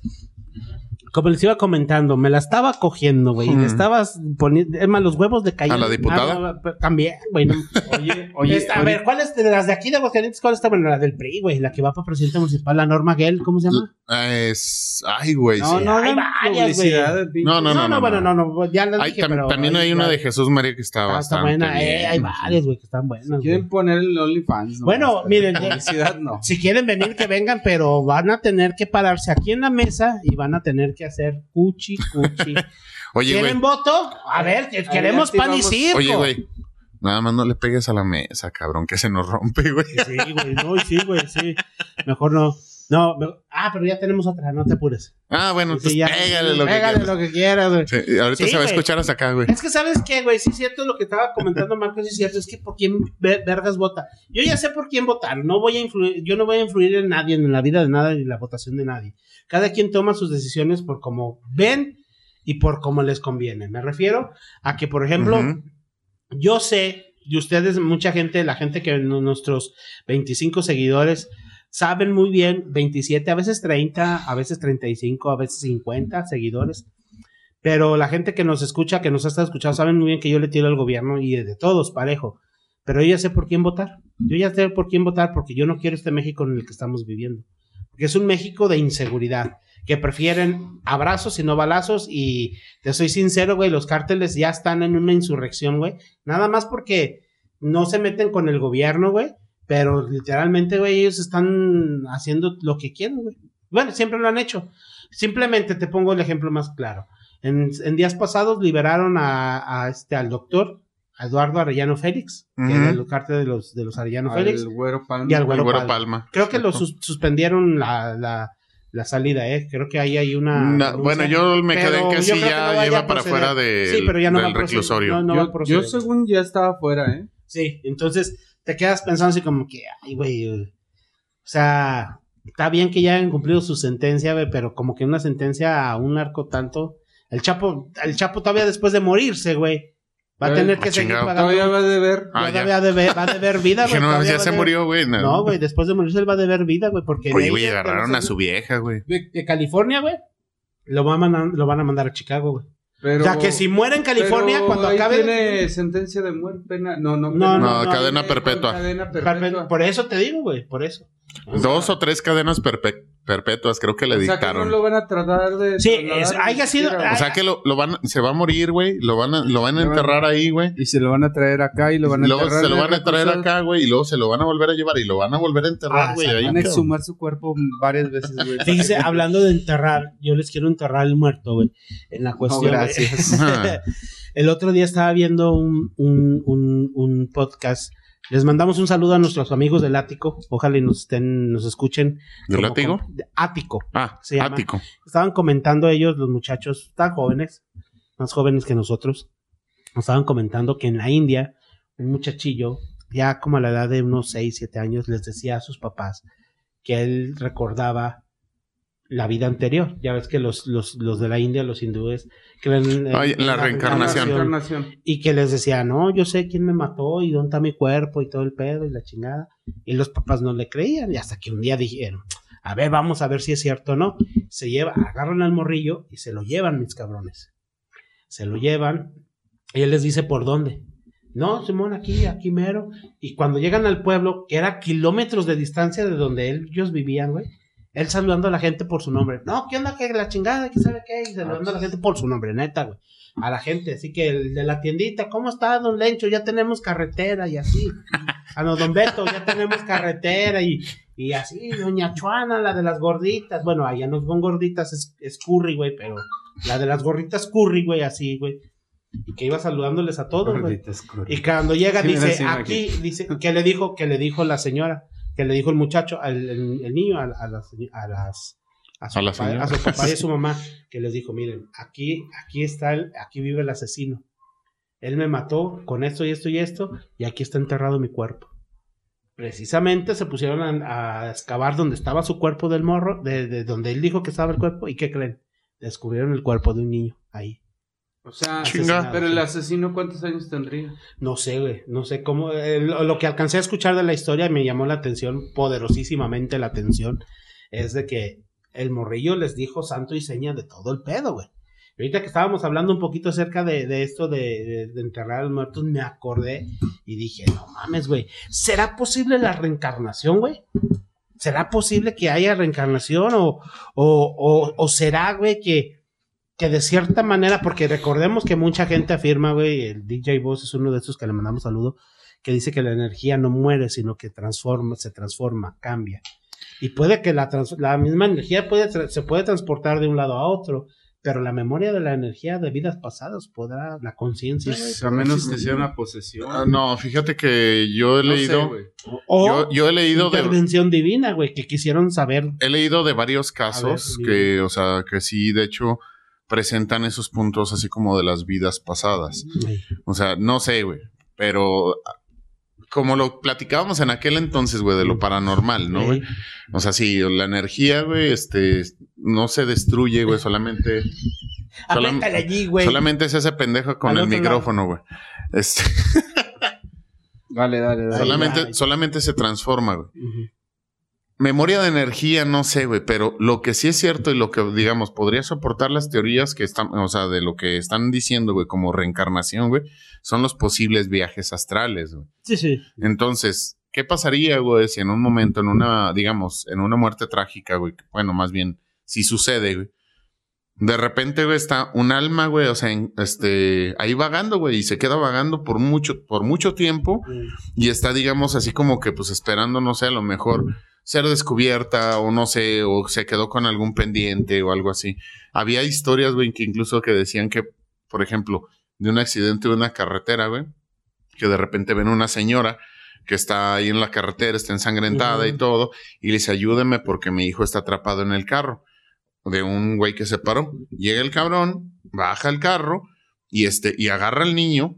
como les iba comentando, me la estaba cogiendo, güey. Mm. Le estabas poniendo. Es más, los huevos de caída. ¿A la diputada? Ah, no, pero también, güey. no. Oye, oye, Esta- a ver, ¿cuál es de las de aquí de Aguascalientes? ¿Cuál está? Bueno, la del PRI, güey. La que va para presidente municipal, la Norma Gell, ¿cómo se llama? Ah, Es. Ay, güey. no, sí. no, Hay varias, publicidad, güey. pinche- No, no, no, no, bueno, no. no, no, ya la Hay dije, tam- pero también hay una de. Jesús María que está Ah, bastante está buena, eh, bien. hay varias, güey, que están buenas. Quieren poner el OnlyFans. ¿no? Bueno, miren, ya- Publicidad no. Si quieren venir, que vengan, pero van a tener que pararse aquí en la mesa y van a tener que hacer cuchi, cuchi. Oye, güey. ¿Quieren voto? A ver, queremos pan y circo. Oye, güey. Nada más no le pegues a la mesa, cabrón, que se nos rompe, güey. Sí, güey, no, sí, güey, sí. Mejor no. No, me- ah, pero ya tenemos otra, no te apures. Ah, bueno, Sí, entonces ya- pégale lo que quieras. lo que quieras, güey. Sí, ahorita Sí, se va a güey. escuchar hasta acá, güey. Es que, ¿sabes qué, güey? Sí, es cierto lo que estaba comentando Marcos, sí es cierto. Es que por quién ve- vergas vota. Yo ya sé por quién votar. No voy a influir, yo no voy a influir en nadie, en la vida de nada, ni en la votación de nadie. Cada quien toma sus decisiones por cómo ven y por cómo les conviene. Me refiero a que, por ejemplo, Ujú. yo sé, y ustedes, mucha gente, la gente que nuestros 25 seguidores saben muy bien, 27, a veces 30, a veces 35, a veces 50 seguidores. Pero la gente que nos escucha, que nos ha estado escuchando, saben muy bien que yo le tiro al gobierno y de todos, parejo. Pero yo ya sé por quién votar. Yo ya sé por quién votar porque yo no quiero este México en el que estamos viviendo. Porque es un México de inseguridad, que prefieren abrazos y no balazos. Y te soy sincero, güey, los cárteles ya están en una insurrección, güey. Nada más porque no se meten con el gobierno, güey. Pero literalmente, güey, ellos están haciendo lo que quieren, güey. Bueno, siempre lo han hecho. Simplemente te pongo el ejemplo más claro. En, en días pasados liberaron a, a este, al doctor a Eduardo Arellano Félix, que Ujú. era el cártel de los, de los Arellano Félix. Al güero Palma. Y al El Güero Güero Palma. Palma. Creo que lo sus- suspendieron la, la, la salida, ¿eh? Creo que ahí hay una. Bueno, yo me quedé en que sí que ya no vaya lleva para afuera de, Sí, pero ya no va del reclusorio. No, no yo, yo según ya estaba fuera, ¿eh? Sí, entonces te quedas pensando así como que, ay, güey. eh, O sea, está bien que ya hayan cumplido su sentencia, güey, pero como que una sentencia a un narco tanto. El Chapo, el Chapo todavía después de morirse, güey, va a Pero- tener que Ah, seguir chingado. pagando. Todavía va a deber. Ah. Todavía debe- va a deber vida, güey. no, ya se murió, güey. No, No, güey, después de morirse él va a deber vida, güey, porque... Oye, güey, agarraron a su vieja, güey. de, California, güey, lo, van a mandar- lo van a mandar a Chicago, güey. Pero, o sea, que si muere en California, pero cuando ahí acabe... tiene sentencia de muerte, pena. No, no, No, pena. No, cadena perpetua. Cadena perpetua. Por eso te digo, güey, por eso. Dos o tres cadenas perpe- perpetuas, creo que le O sea, que no dictaron. lo van a tratar de. Sí, es- haya sido- O sea que lo, lo van, se va a morir, güey. Lo van a, lo van a van enterrar ahí, güey. Y se lo van a traer acá y lo van a Luego enterrar se lo van a traer acá, güey. Y luego se lo van a volver a llevar y lo van a volver a enterrar, Ah, güey. ahí, Van a exhumar su cuerpo varias veces, güey. Fíjese, hablando de enterrar, yo les quiero enterrar el muerto, güey, en la cuestión. No, gracias. El otro día estaba viendo un, un, un, un podcast. Les mandamos un saludo a nuestros amigos del Ático. Ojalá y nos estén, nos escuchen. ¿Del de Ático. Ah, Se llama. ático. Estaban comentando ellos, los muchachos, tan jóvenes, más jóvenes que nosotros. Nos estaban comentando que en la India, un muchachillo, ya como a la edad de unos 6, 7 años, les decía a sus papás que él recordaba la vida anterior. Ya ves que los, los, los de la India, los hindúes, creen en- Ay, en la reencarnación. Reencarnación. y que les decía, no, yo sé quién me mató y dónde está mi cuerpo y todo el pedo y la chingada. Y los papás no le creían y hasta que un día dijeron, a ver, vamos a ver si es cierto o no. Se lleva, agarran al morrillo y se lo llevan, mis cabrones. Se lo llevan y él les dice por dónde. No, Simón, aquí, aquí mero. Y cuando llegan al pueblo, que era kilómetros de distancia de donde ellos vivían, güey, él saludando a la gente por su nombre. No, ¿qué onda? ¿Qué la chingada? ¿Qué sabe qué? Y saludando a la gente por su nombre, neta, güey. A la gente. Así que el de la tiendita, ¿cómo está, don Lencho? Ya tenemos carretera y así. A los don Beto, ya tenemos carretera y, y así. Doña Chuana, la de las gorditas. Bueno, allá no son gorditas, es, es curry, güey, pero la de las gorditas curry, güey, así, güey. Y que iba saludándoles a todos, güey. Y cuando llega Sí, dice, imagino. aquí, dice, que le dijo, que le dijo la señora, que le dijo el muchacho, al, el, el niño, a, a las, a las, a su, A papá, señora. a su papá y a su mamá, que les dijo, miren, aquí, aquí está el, aquí vive el asesino. Él me mató con esto y esto y esto, y aquí está enterrado mi cuerpo. Precisamente se pusieron a, a excavar donde estaba su cuerpo del morro, de, de donde él dijo que estaba el cuerpo, y ¿qué creen? Descubrieron el cuerpo de un niño ahí. O sea, Chinga. pero el asesino, ¿cuántos años tendría? No sé, güey, no sé cómo. eh, lo, lo que alcancé a escuchar de la historia me llamó la atención, poderosísimamente la atención, es de que el morrillo les dijo santo y seña de todo el pedo, güey. Y Ahorita que estábamos hablando un poquito acerca de, de esto de, de- de enterrar a los muertos, me acordé y dije, no mames, güey, ¿será posible la reencarnación, güey? ¿Será posible que haya reencarnación o, o, o, o será, güey, que, que de cierta manera, porque recordemos que mucha gente afirma, güey, el DJ Boss es uno de esos que le mandamos saludo, que dice que la energía no muere, sino que transforma, se transforma, cambia. Y puede que la, trans- la misma energía puede, se puede transportar de un lado a otro, pero la memoria de la energía de vidas pasadas podrá, la conciencia, Pues, a menos que sea una posesión. Ah, no, fíjate que yo he No sé, leído, o yo, yo he leído de, intervención divina, güey, que quisieron saber. he leído de varios casos ver, que, o sea, que sí, de hecho, presentan esos puntos así como de las vidas pasadas. O sea, no sé, güey, pero como lo platicábamos en aquel entonces, güey, de lo paranormal, ¿no, güey? O sea, sí, la energía, güey, este, no se destruye, güey, solamente, Solam- allí, güey. solamente se hace pendejo con Al el micrófono, güey. Este, Dale, dale, dale. Solamente, solamente se transforma, güey. Ujú. Memoria de energía, no sé, güey, pero lo que sí es cierto y lo que, digamos, podría soportar las teorías que están, o sea, de lo que están diciendo, güey, como reencarnación, güey, son los posibles viajes astrales, güey. Sí, sí. Entonces, ¿qué pasaría, güey, si en un momento, en una, digamos, en una muerte trágica, güey, bueno, más bien, si sucede, güey, de repente, güey, está un alma, güey, o sea, en- este, ahí vagando, güey, y se queda vagando por mucho, por mucho tiempo, y está, digamos, así como que, pues, esperando, no sé, a lo mejor ser descubierta, o no sé, o se quedó con algún pendiente o algo así. Había historias, güey, que incluso que decían que, por ejemplo, de un accidente de una carretera, güey, que de repente ven una señora que está ahí en la carretera, está ensangrentada y todo, y le dice, ayúdeme porque mi hijo está atrapado en el carro de un güey que se paró. Llega el cabrón, baja el carro y este, y agarra al niño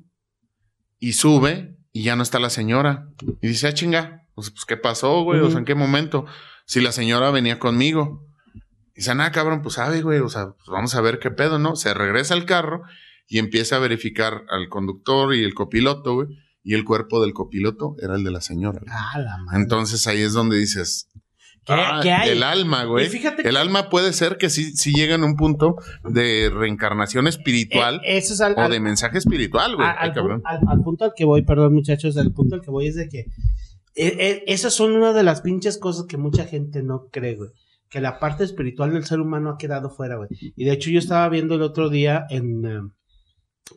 y sube y ya no está la señora. Y dice, ah, chinga, pues, pues, ¿qué pasó, güey? O sea. ¿en qué momento? Si la señora venía conmigo. Dice, ah, cabrón, pues sabe, güey, o sea, pues vamos a ver qué pedo, ¿no? Se regresa al carro y empieza a verificar al conductor y el copiloto, güey. Y el cuerpo del copiloto era el de la señora. Ah, la madre. Entonces ahí es donde dices, ¿Qué, ah, qué hay? el alma, güey. Y fíjate que- El alma puede ser que sí, sí llega en un punto de reencarnación espiritual Eh, eso es al, o al- de mensaje espiritual, güey. a- Ay, cabrón. al punto al que voy, perdón, muchachos, al punto al que voy es de que eh, eh, esas son una de las pinches cosas que mucha gente no cree, güey. Que la parte espiritual del ser humano ha quedado fuera, güey. Y de hecho, yo estaba viendo el otro día en. eh,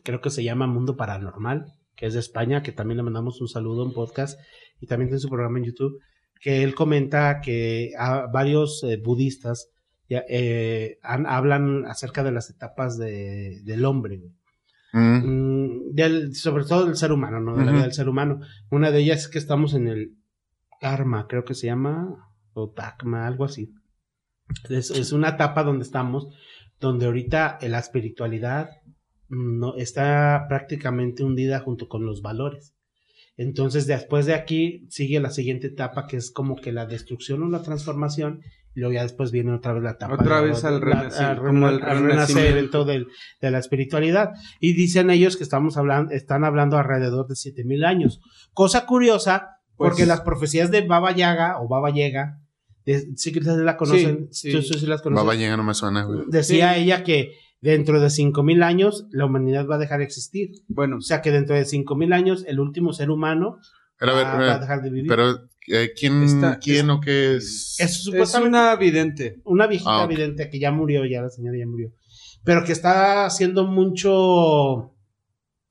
creo que se llama Mundo Paranormal, que es de España, que también le mandamos un saludo, un podcast, y también tiene su programa en YouTube, que él comenta que a varios eh, budistas ya, eh, han- hablan acerca de las etapas de- del hombre, güey. Mm, del, sobre todo del ser humano, ¿no? De la vida del ser humano. Una de ellas es que estamos en el karma, creo que se llama, o takma, algo así. Es, es una etapa donde estamos, donde ahorita la espiritualidad mm, no, está prácticamente hundida junto con los valores. Entonces, después de aquí sigue la siguiente etapa, que es como que la destrucción o la transformación, y luego ya después viene otra vez la etapa. Otra de- vez al la- renacer, al como al renacimiento. renacimiento del- de la espiritualidad. Y dicen ellos que estamos hablando, están hablando alrededor de 7000 años. Cosa curiosa, porque Pues- las profecías de Baba Yaga o Baba Yaga, de- sí que ustedes la conocen, Sí, sí. ¿Tú- tú sí las conoces? Baba Yaga no me suena, güey. Decía Sí. ella que dentro de 5000 años la humanidad va a dejar de existir. Bueno, O sea que dentro de 5000 años el último ser humano Pero, a ver, a eh, dejar de vivir. pero eh, ¿quién, quién o qué es? es es supuestamente una vidente. una viejita Ah, ok. evidente que ya murió, ya la señora ya murió. Pero que está haciendo mucho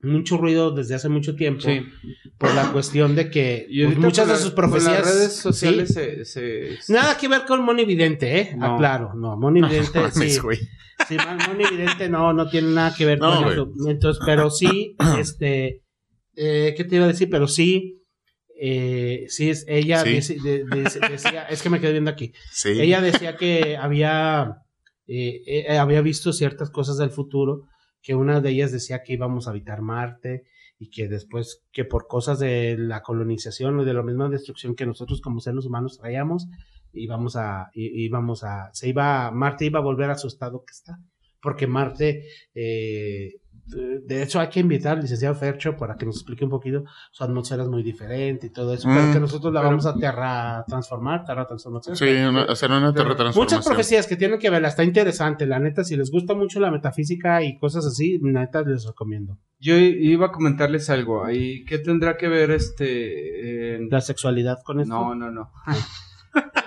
mucho ruido desde hace mucho tiempo Sí. por la cuestión de que Y pues, muchas de sus profecías las redes ¿sí? sociales se, se- Nada que ver con Moni Vidente, ¿eh? No. Aclaro, no, Moni Vidente sí. güey. Sí, Moni Vidente no, no tiene nada que ver No, con güey. eso. Entonces, pero sí, este, eh, ¿qué te iba a decir? Pero sí, eh, sí es, ella Sí. deci- de- de- decía, es que me quedé viendo aquí. Sí. Ella decía que había, eh, eh, había visto ciertas cosas del futuro, que una de ellas decía que íbamos a habitar Marte y que después, que por cosas de la colonización o de la misma destrucción que nosotros como seres humanos traíamos, íbamos a, íbamos a, se iba, Marte iba a volver a su estado que está, porque Marte eh, de hecho, hay que invitar al licenciado Fercho para que nos explique un poquito. Su atmósfera es muy diferente y todo eso, Mm. pero que nosotros la Pero- vamos a terra transformar, terra transformación. Sí, una- hacer una Muchas terratransformación. profecías que tienen que verla, está interesante, la neta, si les gusta mucho la metafísica y cosas así, la neta les recomiendo. Yo i- iba a comentarles algo. ahí ¿Qué tendrá que ver este... La sexualidad con esto. No, no, no.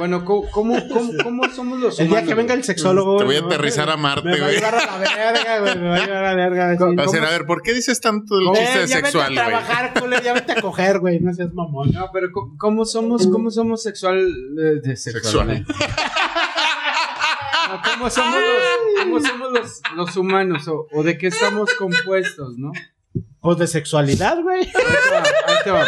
bueno, ¿cómo, cómo, cómo, cómo somos los el día humanos, que venga el güey? sexólogo. Te voy a güey, aterrizar a me Marte, va a güey. llevar a la verga, güey, me va a llevar a la verga. Va a ser, a ver, ¿por qué dices tanto el Eh, chiste ya sexual, vete a güey? trabajar, culero, ya vete a coger, güey, no seas mamón. No, pero ¿cómo, somos, cómo somos sexual, eh, de? No, ¿Cómo somos los, cómo somos los, los humanos? O, o de qué estamos compuestos, no? Pues de sexualidad, güey. Ahí te va, ahí te va.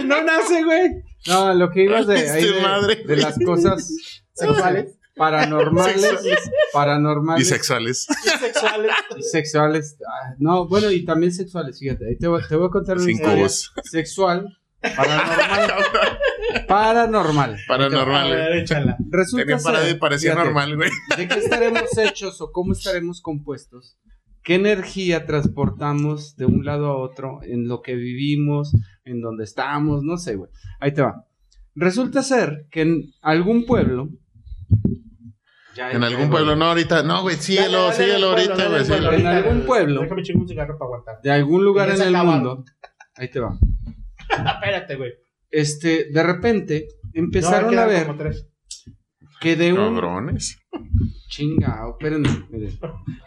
Y no nace, güey. No, lo que ibas de, ahí Este de, madre. de las cosas Sexuales. paranormales, Sexuales. paranormales Bisexuales. Sexuales. y sexuales. Ah, No, bueno, y también sexuales, fíjate. Ahí te, voy- te voy a contar una Sin historia sexual paranormal. paranormal. Paranormal, ver, échala. Resulta Tenía parada y ser, parecía fíjate, normal, güey. ¿De qué estaremos hechos o cómo estaremos compuestos? ¿Qué energía transportamos de un lado a otro en lo que vivimos, en donde estamos? No sé, güey. Ahí te va. Resulta ser que en algún pueblo. Ya, En algún güey. pueblo, no, ahorita, no, güey, síguelo, Dale, dale, síguelo dale, ahorita, güey. síguelo. En algún pueblo. Déjame chingar un cigarro para aguantar. De algún lugar en el mundo. Ahí te va. Espérate, güey. Este, de repente empezaron a ver como tres. Que de un. Cabrones. Chingao, espérenme. miren.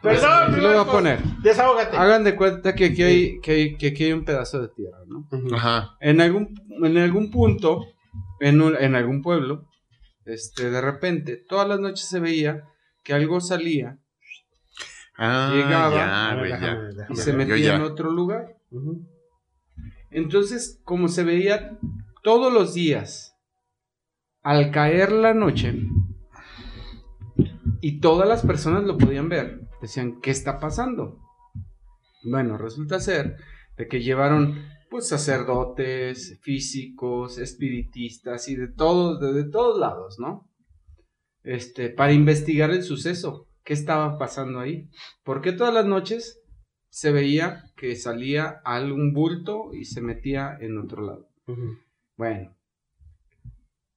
Perdón, Aquí lo voy a Marcos. poner. Desahógate. Hagan de cuenta que aquí hay, que, hay- que aquí hay un pedazo de tierra, ¿no? Ajá. En algún, en algún punto, en, un- en algún pueblo, este, de repente, todas las noches se veía que algo salía Ah, Llegaba. ya, güey, ya. y se metía ya. en otro lugar. Entonces, como se veía todos los días, al caer la noche, y todas las personas lo podían ver, decían, ¿qué está pasando? Bueno, resulta ser de que llevaron pues sacerdotes, físicos, espiritistas y de todos, de, de todos lados, ¿no? Este, para investigar el suceso, qué estaba pasando ahí. ¿Por qué todas las noches se veía que salía algún bulto y se metía en otro lado? Bueno,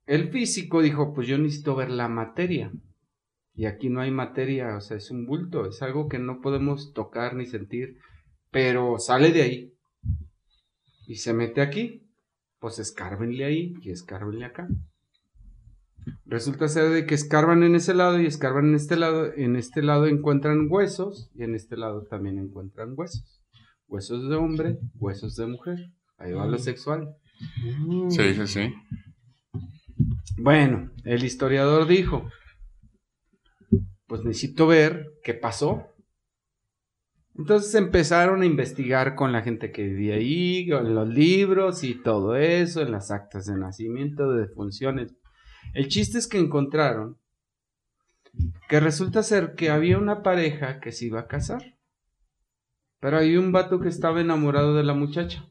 el físico dijo, pues yo necesito ver la materia. Y aquí no hay materia, o sea, es un bulto, es algo que no podemos tocar ni sentir, pero sale de ahí y se mete aquí. Pues escárbenle ahí y escárbenle acá. Resulta ser de que escarban en ese lado y escarban en este lado. En este lado encuentran huesos y en este lado también encuentran huesos. Huesos de hombre, huesos de mujer. Ahí va lo sexual. Sí, sí, sí. Bueno, el historiador dijo, pues necesito ver qué pasó. Entonces empezaron a investigar con la gente que vivía ahí, con los libros y todo eso, en las actas de nacimiento, de defunciones. El chiste es que encontraron que resulta ser que había una pareja que se iba a casar, pero había un vato que estaba enamorado de la muchacha.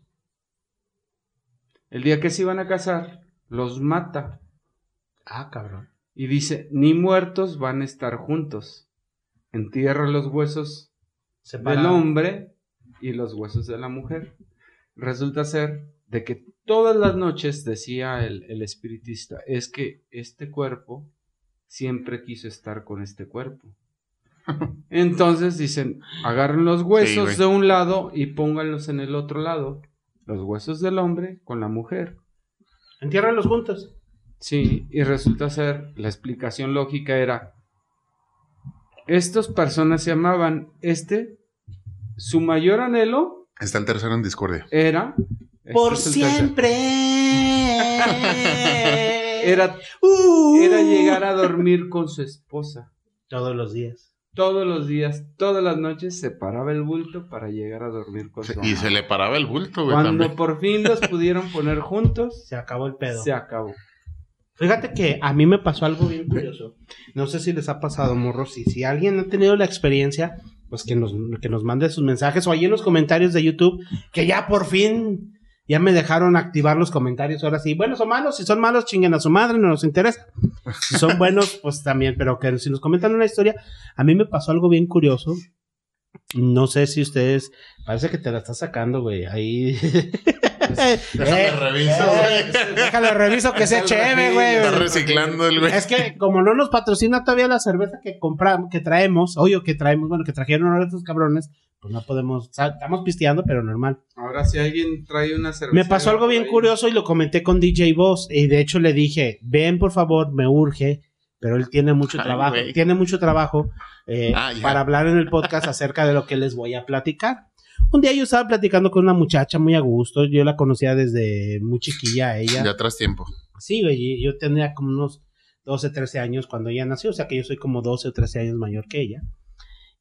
El día que se iban a casar, los mata Ah, cabrón. Y dice, ni muertos van a estar juntos. Entierra los huesos del hombre y los huesos de la mujer. Resulta ser de que todas las noches, decía el, el espiritista, es que este cuerpo siempre quiso estar con este cuerpo. Entonces dicen, agarren los huesos de un lado y pónganlos en el otro lado. Los huesos del hombre con la mujer. Entiérralos juntos. Sí, y resulta ser, la explicación lógica era, estas personas se amaban, este, su mayor anhelo Está el tercero en discordia. era... Por este tercer, siempre. Era, Uh. era llegar a dormir con su esposa. Todos los días. Todos los días, todas las noches se paraba el bulto para llegar a dormir con su Y se le paraba el bulto, güey, Cuando también. por fin los pudieron poner juntos, Se acabó el pedo. se acabó. Fíjate que a mí me pasó algo bien curioso. No sé si les ha pasado, morros. Y si alguien ha tenido la experiencia, pues que nos, que nos mande sus mensajes o ahí en los comentarios de YouTube, que ya por fin ya me dejaron activar los comentarios. Ahora sí, buenos o malos. Si son malos, chinguen a su madre, no nos interesa. Si son buenos, pues también. Pero que si nos comentan una historia, a mí me pasó algo bien curioso. No sé si ustedes. Parece que te la estás sacando, güey. Ahí. Déjame reviso, güey. Déjale reviso que sea chévere, güey. Está reciclando el güey. Es que como no nos patrocina todavía la cerveza que compramos, que traemos, oye, que traemos, bueno, que trajeron ahora estos cabrones, pues no podemos, o sea, estamos pisteando, pero normal. Ahora si alguien trae una cerveza. Me pasó algo bien curioso y lo comenté con DJ Boss y de hecho le dije, ven por favor, me urge, pero él tiene mucho Ay, trabajo, güey. tiene mucho trabajo eh, Ah, para hablar en el podcast acerca de lo que les voy a platicar. Un día yo estaba platicando con una muchacha muy a gusto, yo la conocía desde muy chiquilla ella. Ya atrás tiempo. Sí, güey, yo tenía como unos 12, 13 años cuando ella nació, o sea que yo soy como 12 o 13 años mayor que ella.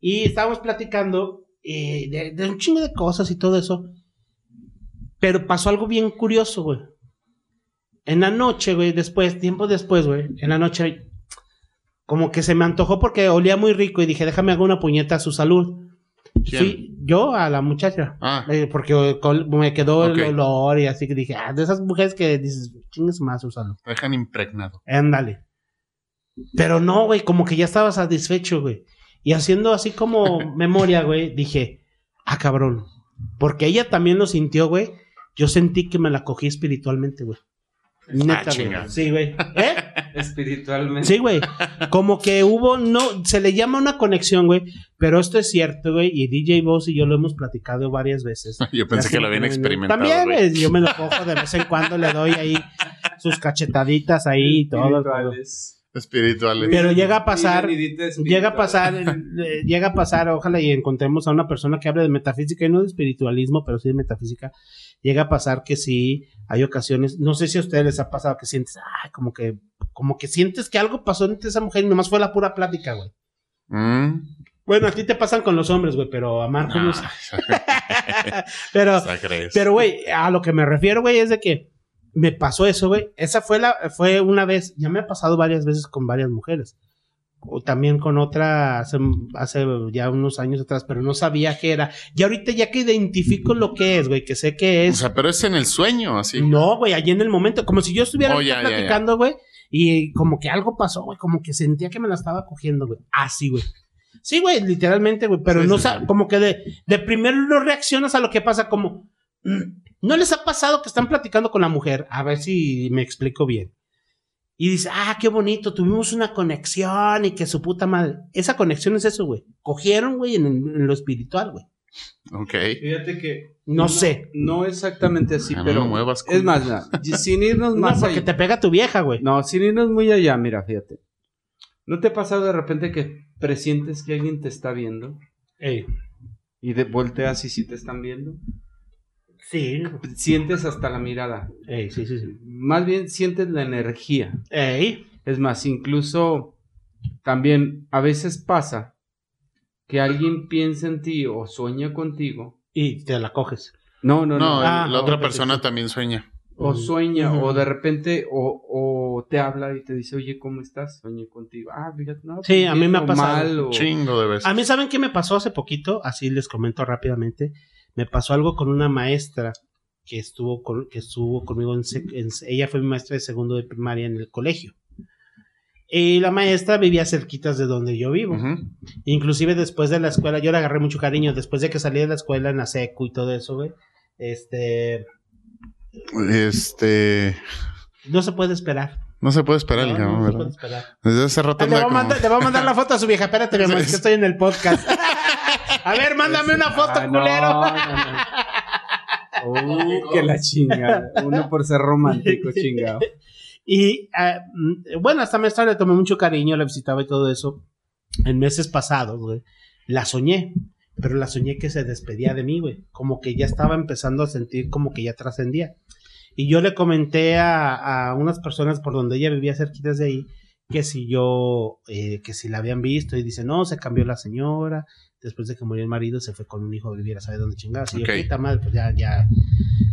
Y estábamos platicando eh, de, de un chingo de cosas y todo eso. Pero pasó algo bien curioso, güey. En la noche, güey, después, tiempo después, güey, en la noche, como que se me antojó porque olía muy rico y dije, déjame hacer una puñeta a su salud. ¿Quién? Fui yo a la muchacha. Ah, Eh, porque col- me quedó Ok. el olor y así que dije, ah, de esas mujeres que dices, chingues más, te dejan impregnado. Ándale. Pero no, güey, como que ya estaba satisfecho, güey. Y haciendo así como memoria, güey, dije, ah, cabrón. Porque ella también lo sintió, güey. Yo sentí que me la cogí espiritualmente, güey. Neta, güey. chinga. Sí, güey. ¿Eh? Espiritualmente. Sí, güey. Como que hubo, no, se le llama una conexión, güey. Pero esto es cierto, güey. Y DJ Boss y yo lo hemos platicado varias veces. Yo pensé que lo habían experimentado. También, güey. güey, yo me lo cojo de vez en cuando, le doy ahí sus cachetaditas ahí y todo. Espirituales. Espirituales. Pero llega a pasar-. Llega a pasar, eh, llega a pasar, ojalá y encontremos a una persona que hable de metafísica y no de espiritualismo, pero sí de metafísica. Llega a pasar que sí, hay ocasiones, no sé si a ustedes les ha pasado que sientes, ay, como que, como que sientes que algo pasó entre esa mujer y nomás fue la pura plática, güey. Mm. Bueno, a ti te pasan con los hombres, güey, pero a Marco no Pero. Pero, güey, a lo que me refiero, güey, es de que me pasó eso, güey. Esa fue la, fue una vez, ya me ha pasado varias veces con varias mujeres. O también con otra hace, hace ya unos años atrás, pero no sabía qué era. Y ahorita ya que identifico lo que es, güey, que sé que O es. sea, pero es en el sueño, así. No, güey, allí en el momento, como si yo estuviera Oh, ya. platicando, güey, y como que algo pasó, güey, como que sentía que me la estaba cogiendo, güey. Así, güey. Sí, güey, literalmente, güey, pero Sí, no sí, como que de, de primero no reaccionas a lo que pasa, como mm, no les ha pasado que están platicando con la mujer, a ver si me explico bien. Y dice, ah, qué bonito, tuvimos una conexión y que su puta madre. Esa conexión es eso, güey. Cogieron, güey, en, en lo espiritual, güey. Ok. Fíjate que. No sé. No exactamente así, Ah, no pero. muevas, es más, mira, sin irnos No, más porque allá. te pega tu vieja, güey. No, sin irnos muy allá, mira, fíjate. ¿No te ha pasado de repente que presientes que alguien te está viendo? Ey, Y de volteas y sí te están viendo. sí. Sientes hasta la mirada. Ey, sí, sí, sí. Más bien sientes la energía. Ey. Es más, incluso también a veces pasa que alguien piensa en ti o sueña contigo. Y te la coges. No, no, No, no. Ah, la otra persona sí. también sueña. O sueña, o de repente, o, o te habla y te dice, oye, ¿cómo estás? Soñé contigo. Ah, fíjate, no. Sí, pues a mí me ha pasado. mal, o- Chingo de veces. A mí, ¿saben qué me pasó hace poquito? Así les comento rápidamente. Me pasó algo con una maestra que estuvo, con- que estuvo conmigo en, sec- en- Ella fue mi maestra de segundo de primaria en el colegio. Y la maestra vivía cerquitas de donde yo vivo. Ujú. Inclusive después de la escuela, yo le agarré mucho cariño. Después de que salí de la escuela en la secu y todo eso, güey. Este... Este. No se puede esperar. No se puede esperar, No, el no se puede esperar. Desde hace rato Ah, Le voy, a como... mandar, le voy a mandar la foto a su vieja. Espérate, mi amor, es que estoy en el podcast. A ver, mándame una foto, Ah, culero. no, no. Uh, que la chingada. Uno por ser romántico, chingado. Y mm, bueno, a esta maestra le tomé mucho cariño, la visitaba y todo eso. En meses pasados, güey, la soñé, pero la soñé que se despedía de mí, güey. Como que ya estaba empezando a sentir como que ya trascendía. Y yo le comenté a, a unas personas por donde ella vivía cerquitas de ahí que si yo, eh, que si la habían visto y dice, no, se cambió la señora, después de que murió el marido se fue con un hijo a vivir a saber dónde chingados. Y Ok. yo, puta madre, pues ya, ya.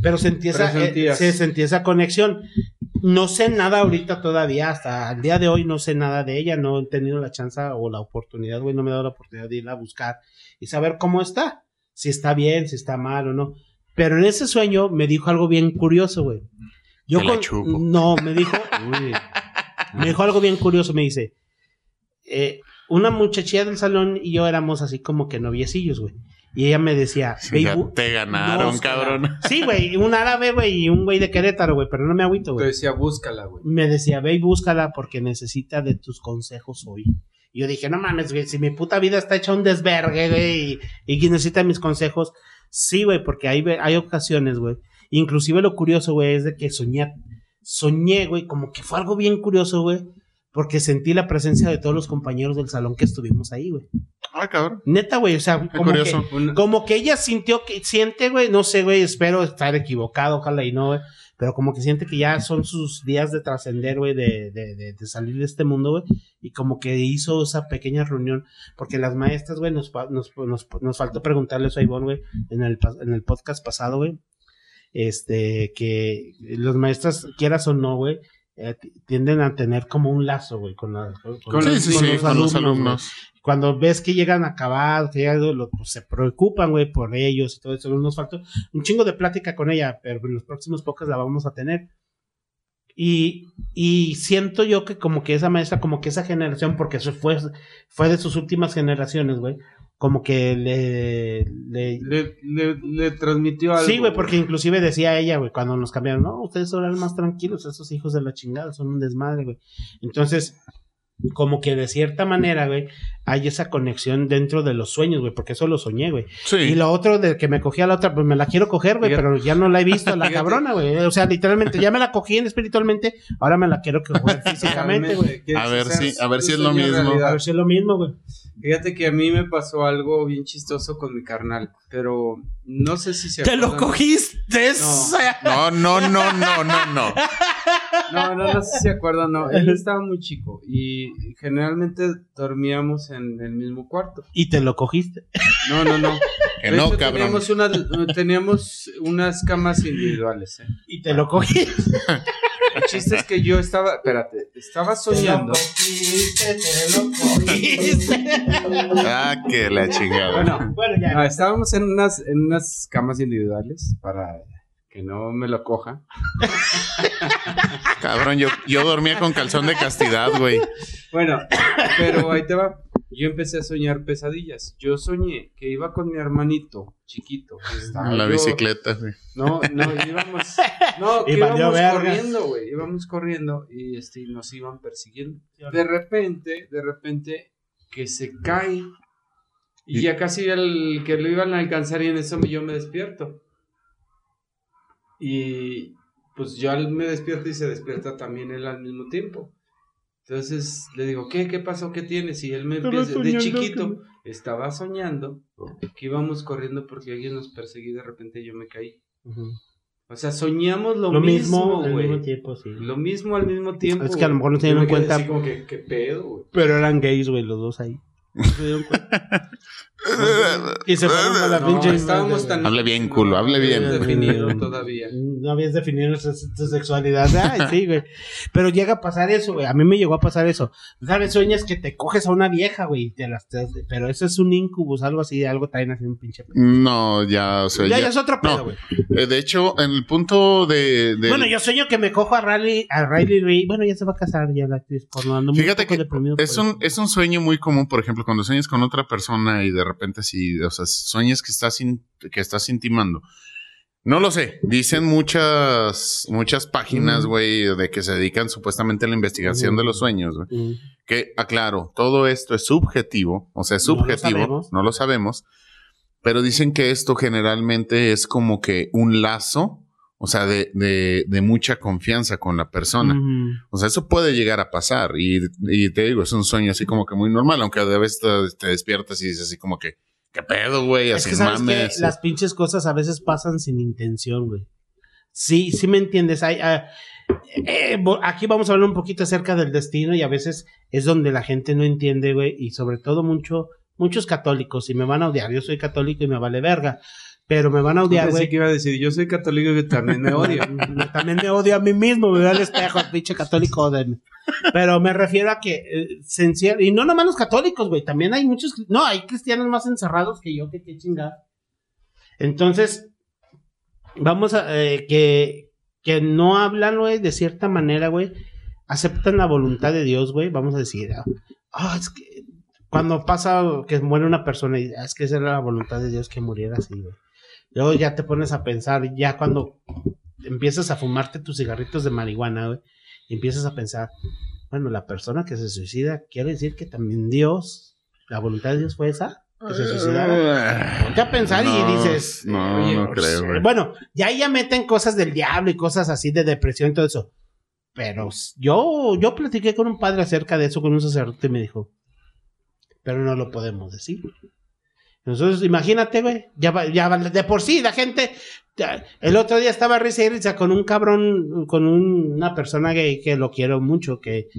Pero sentí esa, eh, sí, sentí esa conexión. No sé nada ahorita todavía, hasta el día de hoy no sé nada de ella, no he tenido la chance o la oportunidad, güey, no me he dado la oportunidad de irla a buscar y saber cómo está, si está bien, si está mal o no. Pero en ese sueño me dijo algo bien curioso, güey. Yo Te la con- chupo. No, me dijo, me dijo algo bien curioso, me dice, eh, una muchachilla del salón y yo éramos así como que noviecillos, güey. Y ella me decía, Sí, ya "Baby, te ganaron, cabrón. Sí, güey, un árabe, güey, y un güey de Querétaro, güey, pero no me agüito, Te güey. decía, búscala, güey. Me decía, ve y búscala porque necesita de tus consejos hoy. Y yo dije, no mames, güey, si mi puta vida está hecha un desvergue, güey, y, y necesita mis consejos. Sí, güey, porque hay, hay ocasiones, güey. Inclusive lo curioso, güey, es de que soñé, soñé, güey, como que fue algo bien curioso, güey, porque sentí la presencia de todos los compañeros del salón que estuvimos ahí, güey. Ah, cabrón. Neta, güey, o sea, como curioso. que, como que ella sintió que siente, güey, no sé, güey, espero estar equivocado, ojalá y no, güey, pero como que siente que ya son sus días de trascender, güey, de, de, de, de salir de este mundo, güey, y como que hizo esa pequeña reunión, porque las maestras, güey, nos, nos, nos, nos faltó preguntarle eso a Ivonne, güey, en el, pas- en el podcast pasado, güey, este, que los maestras, quieras o no, güey, eh, tienden a tener como un lazo, güey, con, la- con- Con Sí, los- sí, con sí, los alumnos. Cuando ves que llegan a acabar, que ya lo- pues, se preocupan, güey, por ellos y todo eso. Nos faltó un chingo de plática con ella, pero en los próximos pocas la vamos a tener. Y, y siento yo que como que esa maestra, como que esa generación, porque eso fue, fue de sus últimas generaciones, güey, como que le... le- Le, le, le transmitió algo. Sí, güey, porque inclusive decía ella, güey, cuando nos cambiaron, no, ustedes eran más tranquilos, esos hijos de la chingada son un desmadre, güey. Entonces, como que de cierta manera, güey, hay esa conexión dentro de los sueños, güey, porque eso lo soñé, güey. Sí. Y lo otro de que me cogí a la otra, pues me la quiero coger, güey, pero ya no la he visto, a la cabrona, güey. O sea, literalmente, ya me la cogí en espiritualmente, ahora me la quiero coger físicamente, güey. A ver si- a ver si es lo mismo. A ver si es lo mismo, güey. Fíjate que a mí me pasó algo bien chistoso con mi carnal, pero no sé si se ¡Te lo cogiste! No, no, no, no, no, no. No, no, no sé si se acuerdan, no. Él estaba muy chico y generalmente dormíamos en el mismo cuarto. Y te lo cogiste. No, no, no. Que De no, hecho, cabrón. Teníamos unas, teníamos unas camas individuales. ¿eh? Y te lo cogiste. El chiste es que yo estaba, espérate, estaba soñando. te lo cogiste. Ah, que la chingada. Bueno, Bueno, ya. no, estábamos en unas, en unas camas individuales para que no me lo coja. Cabrón, yo, yo dormía con calzón de castidad, güey. Bueno, pero ahí te va. Yo empecé a soñar pesadillas. Yo soñé que iba con mi hermanito chiquito. que estaba En la yo- bicicleta, güey. No, no, íbamos. No, que íbamos corriendo, güey. Íbamos corriendo y este, nos iban persiguiendo. De repente, de repente, que se cae. Y Y- ya casi el que lo iban a alcanzar y en eso yo me despierto. Y pues yo me despierto y se despierta también él al mismo tiempo. Entonces le digo, ¿qué? ¿Qué pasó? ¿Qué tienes? Y él me Estaba empieza, de chiquito, estaba soñando que íbamos corriendo porque alguien nos perseguía y de repente yo me caí. O sea, soñamos lo, Lo mismo, mismo, al mismo tiempo, sí. Lo mismo al mismo tiempo. Es que a lo mejor no se dieron cuenta. Así como que, ¿qué pedo, güey? Pero eran gays, güey, los dos ahí. No se dieron cuenta. y se fueron con la No, pinche. estábamos tan. Hable bien, culo, hable bien. No definido todavía. No habías definido tu, tu sexualidad. Ay, sí, güey. Pero llega a pasar eso, güey. A mí me llegó a pasar eso. ¿Sabes? Sueñas que te coges a una vieja, güey. y Te las, te- pero eso es un incubus, algo así, algo traen así un pinche. No, ya, o sea, ya, ya- ya es otro pedo, no. güey. Eh, de hecho, en el punto de. de- Bueno, yo sueño que me cojo a Riley, a Riley Reid. Bueno, ya se va a casar ya la actriz porno. Ando muy Fíjate que deprimido por es un, es un sueño muy común, por ejemplo, cuando sueñas con otra persona y de repente o sea, sueñas que estás, in- que estás intimando. No lo sé. Dicen muchas, muchas páginas, güey, de que se dedican supuestamente a la investigación de los sueños, güey. Mm. Que, aclaro, todo esto es subjetivo, o sea, es No lo subjetivo, no lo sabemos, pero dicen que esto generalmente es como que un lazo, o sea, de, de, de mucha confianza con la persona. O sea, eso puede llegar a pasar. Y, y te digo, es un sueño así como que muy normal, aunque a veces te, te despiertas y dices así como que, ¿qué pedo, güey? Es Así que sabes mames. que las pinches cosas a veces pasan sin intención, güey. Sí, sí me entiendes. Hay, ah, eh, aquí vamos a hablar un poquito acerca del destino y a veces es donde la gente no entiende, güey, y sobre todo mucho, muchos católicos y me van a odiar. Yo soy católico y me vale verga, pero me van a odiar, güey. que iba a decir, yo soy católico y también me odio. También me odio a mí mismo, me veo al espejo, pinche católico. Pero me refiero a que eh, se encierra, y no nomás los católicos, güey, también hay muchos, no, hay cristianos más encerrados que yo, que qué chingada. Entonces, vamos a, eh, que, que no hablan, güey, de cierta manera, güey, aceptan la voluntad de Dios, güey, vamos a decir, ah, ah, es que cuando pasa que muere una persona y "Ah, es que esa era la voluntad de Dios que muriera así, güey. Luego ya te pones a pensar, ya cuando empiezas a fumarte tus cigarritos de marihuana, güey, y empiezas a pensar, bueno, la persona que se suicida quiere decir que también Dios, la voluntad de Dios fue esa, que se suicidara. Ponte a pensar y dices, No, oye, no pues, creo, güey. bueno, ya ahí ya meten cosas del diablo y cosas así de depresión y todo eso. Pero yo, yo platiqué con un padre acerca de eso, con un sacerdote, y me dijo, pero no lo podemos decir. Entonces, imagínate, güey, ya, ya de por sí, la gente, el otro día estaba risa y risa con un cabrón, con un- una persona gay que lo quiero mucho, que,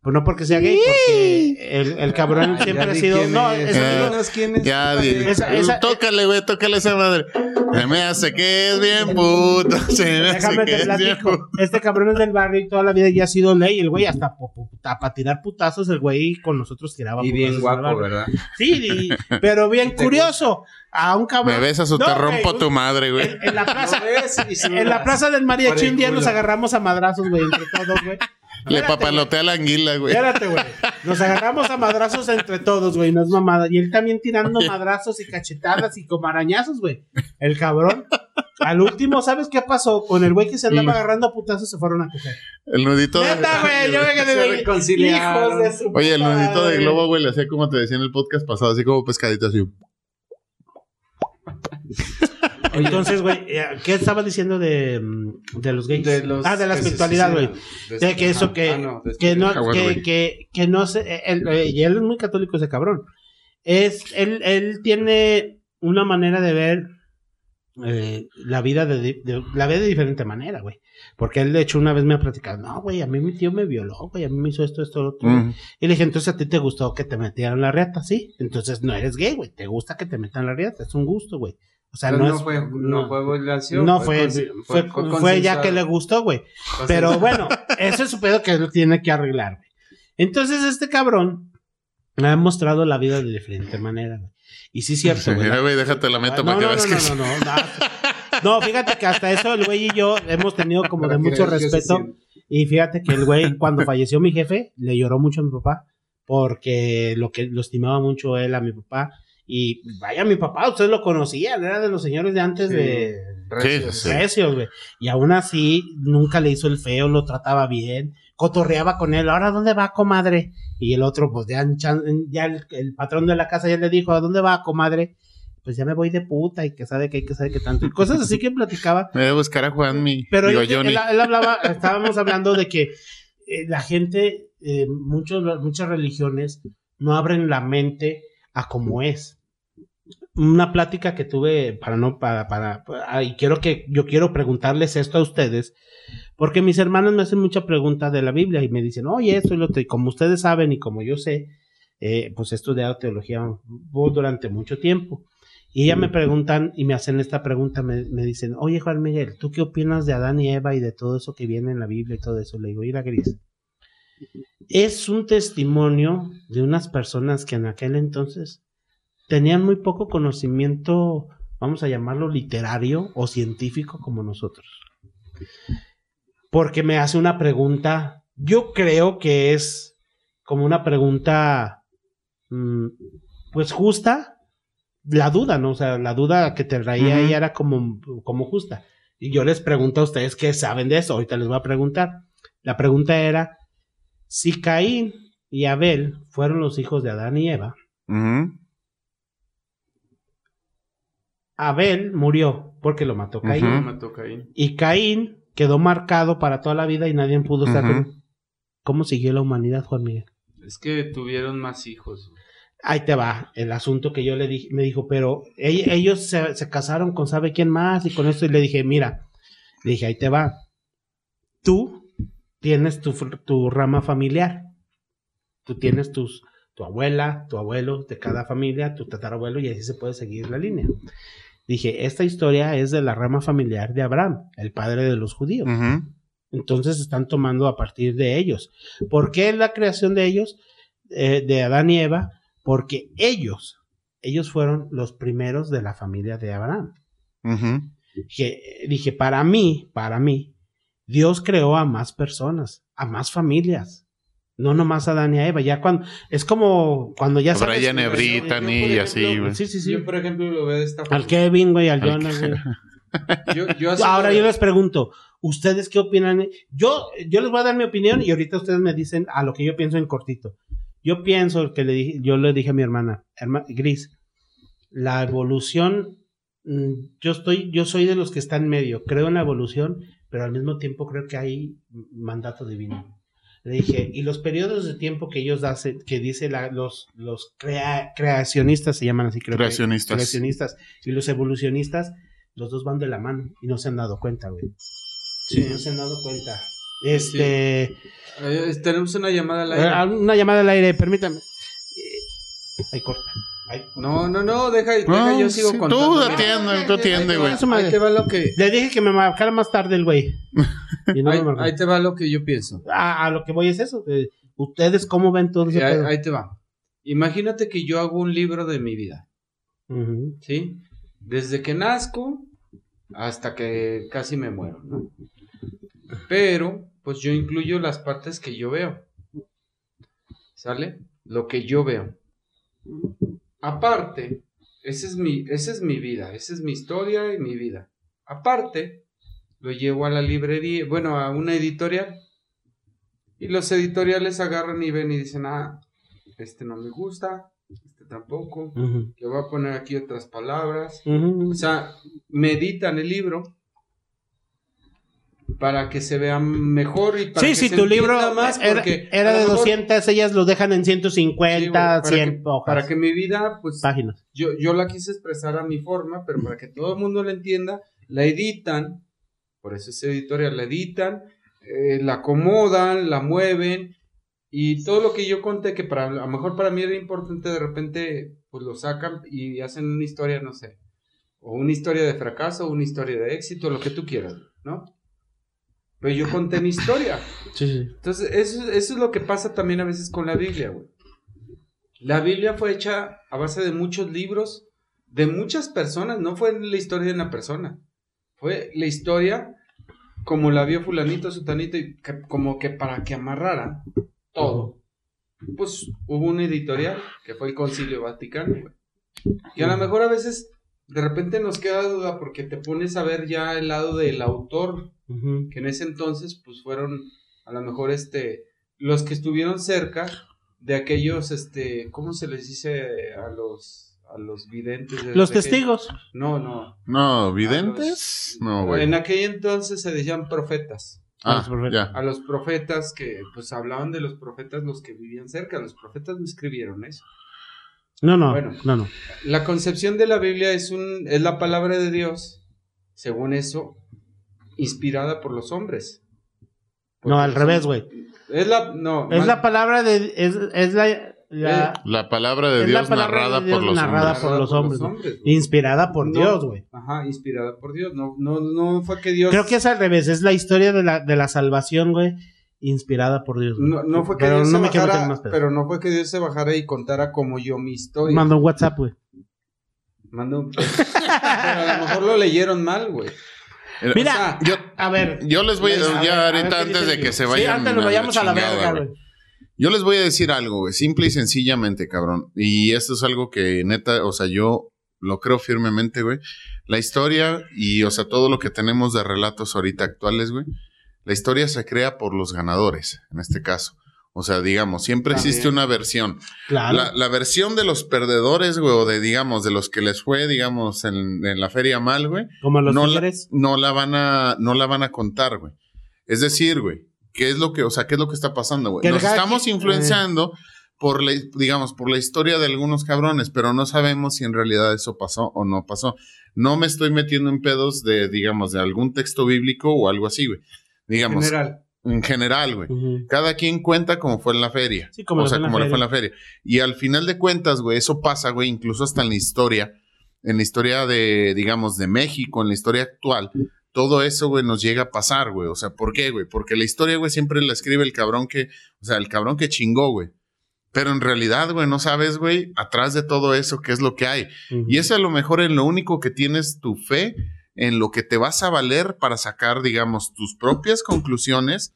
pues no porque sea gay, porque el, el cabrón Ya siempre ha sido, quién no, es. quién es. Ya, Esa- esa- tócale, güey, tócale esa madre. Se me hace que es bien puto. Se me hace Déjame que te es bien platico. puto. Este cabrón es del barrio y toda la vida ya ha sido ley. El güey hasta para tirar putazos, el güey con nosotros tiraba Y bien guapo. ¿verdad? Sí, y- pero bien curioso. A un cabrón. Me besas o No, te rompo tu madre, güey. En, en la plaza. ¿Lo ves? En la plaza del mariachi un día nos agarramos a madrazos, güey, entre todos, güey. Le papalotea la anguila, güey. Espérate, güey. Nos agarramos a madrazos entre todos, güey. No es mamada. Y él también tirando madrazos y cachetadas y como arañazos, güey. El cabrón. Al último, ¿sabes qué pasó? Con el güey que se andaba agarrando a putazos se fueron a coger. El nudito de... Neta, güey. Yo me quedé de. Hijos de su Oye, el puta nudito de madre. globo, güey, le hacía como te decía en el podcast pasado, así como pescadito, así. Entonces, güey, eh, ¿qué estaba diciendo de, mm, de los gays? De los ah, de la que espiritualidad, güey. De que eso que, Ah, no, de que no, Ah, bueno, que, que, que no se, él, eh, y él es muy católico ese cabrón. Es, él, él tiene una manera de ver eh, la vida de, la ve de diferente manera, güey. Porque él, de hecho, una vez me ha platicado, no, güey, a mí mi tío me violó, güey, a mí me hizo esto, esto, lo otro. Mm. Y le dije, entonces a ti te gustó que te metieran la riata, ¿sí? Entonces no eres gay, güey, te gusta que te metan la riata, es un gusto, güey. O sea, no, no, es, fue, no, fue violación. no fue, fue, fue, ya que le gustó, güey. Pero bueno, eso es su pedo que él tiene que arreglar, güey. Entonces, este cabrón me ha mostrado la vida de diferente manera, güey. Y sí es cierto, Sí, güey. güey, déjate la meto no, para que no, veas no, que no, no, no, no. No, fíjate que hasta eso el güey y yo hemos tenido como de mucho respeto. Y fíjate que el güey, cuando falleció mi jefe, le lloró mucho a mi papá. Porque lo que lo estimaba mucho él a mi papá. Y vaya, mi papá, ustedes lo conocían, era de los señores de antes Sí. de Recios. Sí. recios, güey. Y aún así, nunca le hizo el feo, lo trataba bien, cotorreaba con él. Ahora, ¿dónde va, comadre? Y el otro, pues ya, el, el patrón de la casa ya le dijo, ¿a dónde va, comadre? Pues ya me voy de puta y que sabe que hay que sabe que tanto. Y cosas así que platicaba. Me voy a buscar a Juanmi. Pero Digo, él, Johnny. él- él hablaba, estábamos hablando de que eh, la gente, eh, muchos, muchas religiones no abren la mente a como es. Una plática que tuve para no, para, para, y quiero que, yo quiero preguntarles esto a ustedes, porque mis hermanos me hacen mucha pregunta de la Biblia y me dicen, oye, esto y lo otro", y como ustedes saben y como yo sé, eh, pues he estudiado teología durante mucho tiempo. Y ya me preguntan y me hacen esta pregunta, me, me dicen, oye Juan Miguel, ¿tú qué opinas de Adán y Eva y de todo eso que viene en la Biblia y todo eso? Le digo, mira Gris, es un testimonio de unas personas que en aquel entonces tenían muy poco conocimiento, vamos a llamarlo literario o científico como nosotros. Porque me hace una pregunta, yo creo que es como una pregunta, mm, pues justa, la duda, ¿no? O sea, la duda que te traía ella era como, como justa. Y yo les pregunto a ustedes qué saben de eso. Ahorita les voy a preguntar. La pregunta era, si Caín y Abel fueron los hijos de Adán y Eva. Abel murió porque lo mató Caín. Y Caín quedó marcado para toda la vida y nadie pudo estar con- ¿Cómo siguió la humanidad, Juan Miguel? Es que tuvieron más hijos. Ahí te va el asunto que yo le dije, me dijo, pero ell- ellos se, se casaron con sabe quién más y con esto y le dije, mira, le dije, ahí te va. Tú tienes tu, tu rama familiar. Tú tienes tus, tu abuela, tu abuelo de cada familia, tu tatarabuelo y así se puede seguir la línea. Dije, esta historia es de la rama familiar de Abraham, el padre de los judíos. Ujú. Entonces están tomando a partir de ellos. ¿Por qué la creación de ellos, eh, de Adán y Eva? Porque ellos, ellos fueron los primeros de la familia de Abraham. Dije, para mí, para mí, Dios creó a más personas, a más familias. No nomás a Dan y a Eva, ya cuando es como cuando ya sabes Brian y Brittany y así, güey. Sí, sí, sí. Yo, por ejemplo, lo veo de esta forma. Al Kevin, güey, al Al Jonas, güey. Yo, Ahora yo les pregunto, ¿ustedes qué opinan? Yo, yo les voy a dar mi opinión y ahorita ustedes me dicen a lo que yo pienso en cortito. Yo pienso que le dije, yo le dije a mi hermana, herma- Gris, la evolución, mm, yo estoy, yo soy de los que están en medio, creo en la evolución, pero al mismo tiempo creo que hay mandato divino. Le dije, y los periodos de tiempo que ellos hacen, que dice la- los, los crea- creacionistas, se llaman así, creo que- Creacionistas. y los evolucionistas, los dos van de la mano y no se han dado cuenta, güey. Sí. No se han dado cuenta. Este, Eh, tenemos una llamada al aire. una llamada al aire, permítame. Ahí corta. No, no, no, deja, deja No, yo sigo sí, contando. tú atiende, tú atiende, güey. Ahí te va lo que, Le dije que me marcara más tarde el güey. No ahí, te va lo que yo pienso. a, a lo que voy es eso. eh, ¿Ustedes cómo ven todo ese Y ahí, pedo? ahí te va. Imagínate que yo hago un libro de mi vida. ¿sí? Desde que nazco hasta que casi me muero, ¿no? Pero, pues yo incluyo las partes que yo veo. ¿Sale? Lo que yo veo. Aparte, esa es mi, esa es mi vida, esa es mi historia y mi vida. Aparte, lo llevo a la librería, bueno, a una editorial. Y los editoriales agarran y ven y dicen, ah, este no me gusta, este tampoco. Le voy a poner aquí otras palabras. O sea, meditan el libro para que se vea mejor y para Sí, que si se tu libro más era, porque era de mejor- 200, ellas lo dejan en Sí, 150, güey, para 100 que- hojas, Para que mi vida, pues, páginas. yo, yo la quise expresar a mi forma, pero para que todo el mundo la entienda, la editan, por eso es editorial, la editan, eh, la acomodan, la mueven, y todo lo que yo conté, que para, a lo mejor para mí era importante, de repente, pues lo sacan y hacen una historia, no sé, o una historia de fracaso, o una historia de éxito, lo que tú quieras, ¿no? Pero yo conté mi historia. Sí, sí. Entonces, eso, eso es lo que pasa también a veces con la Biblia, güey. La Biblia fue hecha a base de muchos libros, de muchas personas, no fue la historia de una persona. Fue la historia como la vio fulanito, sutanito, y que- como que para que amarrara todo. Pues hubo una editorial, que fue el Concilio Vaticano, güey. Y a lo mejor a veces, de repente nos queda duda porque te pones a ver ya el lado del autor Ujú. que en ese entonces pues fueron a lo mejor este los que estuvieron cerca de aquellos este cómo se les dice a los a los videntes de- Los testigos. no no No, A ¿videntes? los- No, güey. en aquel entonces se decían profetas Ah, los profetas. ya. a los profetas que pues hablaban de los profetas los que vivían cerca los profetas no escribieron eso No, no, Bueno. no, no. la concepción de la Biblia es un es la palabra de Dios según eso inspirada por los hombres No, al revés, güey. Es la, no, Es la palabra de. Es, es la. la- La palabra de Es la Dios palabra narrada de Dios por los narrada hombres. por los hombres, inspirada por No. Dios, güey. Ajá, inspirada por Dios. No, no, no fue que Dios. Creo que es al revés. Es la historia de la, de la salvación, güey. Inspirada por Dios. No, no fue que Pero Dios no se me quiero meter bajara, más pero no fue que Dios se bajara y contara como yo mi historia. Manda un WhatsApp, güey. Mandó un- pero a lo mejor lo leyeron mal, güey. Mira, O sea, Yo, a ver. yo les voy a, A ver, ya a ver ahorita antes de que se Sí, vayan. antes nos vayamos a la chingada, verga, güey. güey. Yo les voy a decir algo, güey, simple y sencillamente, cabrón. Y esto es algo que neta, o sea, yo lo creo firmemente, güey. La historia y, o sea, todo lo que tenemos de relatos ahorita actuales, güey. La historia se crea por los ganadores, en este caso. O sea, digamos, siempre También. existe una versión. Claro. La, la versión de los perdedores, güey, o de, digamos, de los que les fue, digamos, en, en la feria mal, güey Como los no la, no la van a no la van a contar, güey. Es decir, güey, ¿qué es lo que, o sea, qué es lo que está pasando, güey? Nos estamos influenciando por la, digamos, por la historia de algunos cabrones, pero no sabemos si en realidad eso pasó o no pasó. No me estoy metiendo en pedos de, digamos, de algún texto bíblico o algo así, güey. Digamos, general. En general, güey. Cada quien cuenta como fue en la feria. Sí, como o sea, como le fue en la feria. Y al final de cuentas, güey, eso pasa, güey, incluso hasta en la historia, en la historia de, digamos, de México, en la historia actual. Todo eso, güey, nos llega a pasar, güey. O sea, ¿por qué, güey? Porque la historia, güey, siempre la escribe el cabrón que, o sea, el cabrón que chingó, güey. Pero en realidad, güey, no sabes, güey, atrás de todo eso, qué es lo que hay. Y es a lo mejor en lo único que tienes tu fe, en lo que te vas a valer para sacar, digamos, tus propias conclusiones,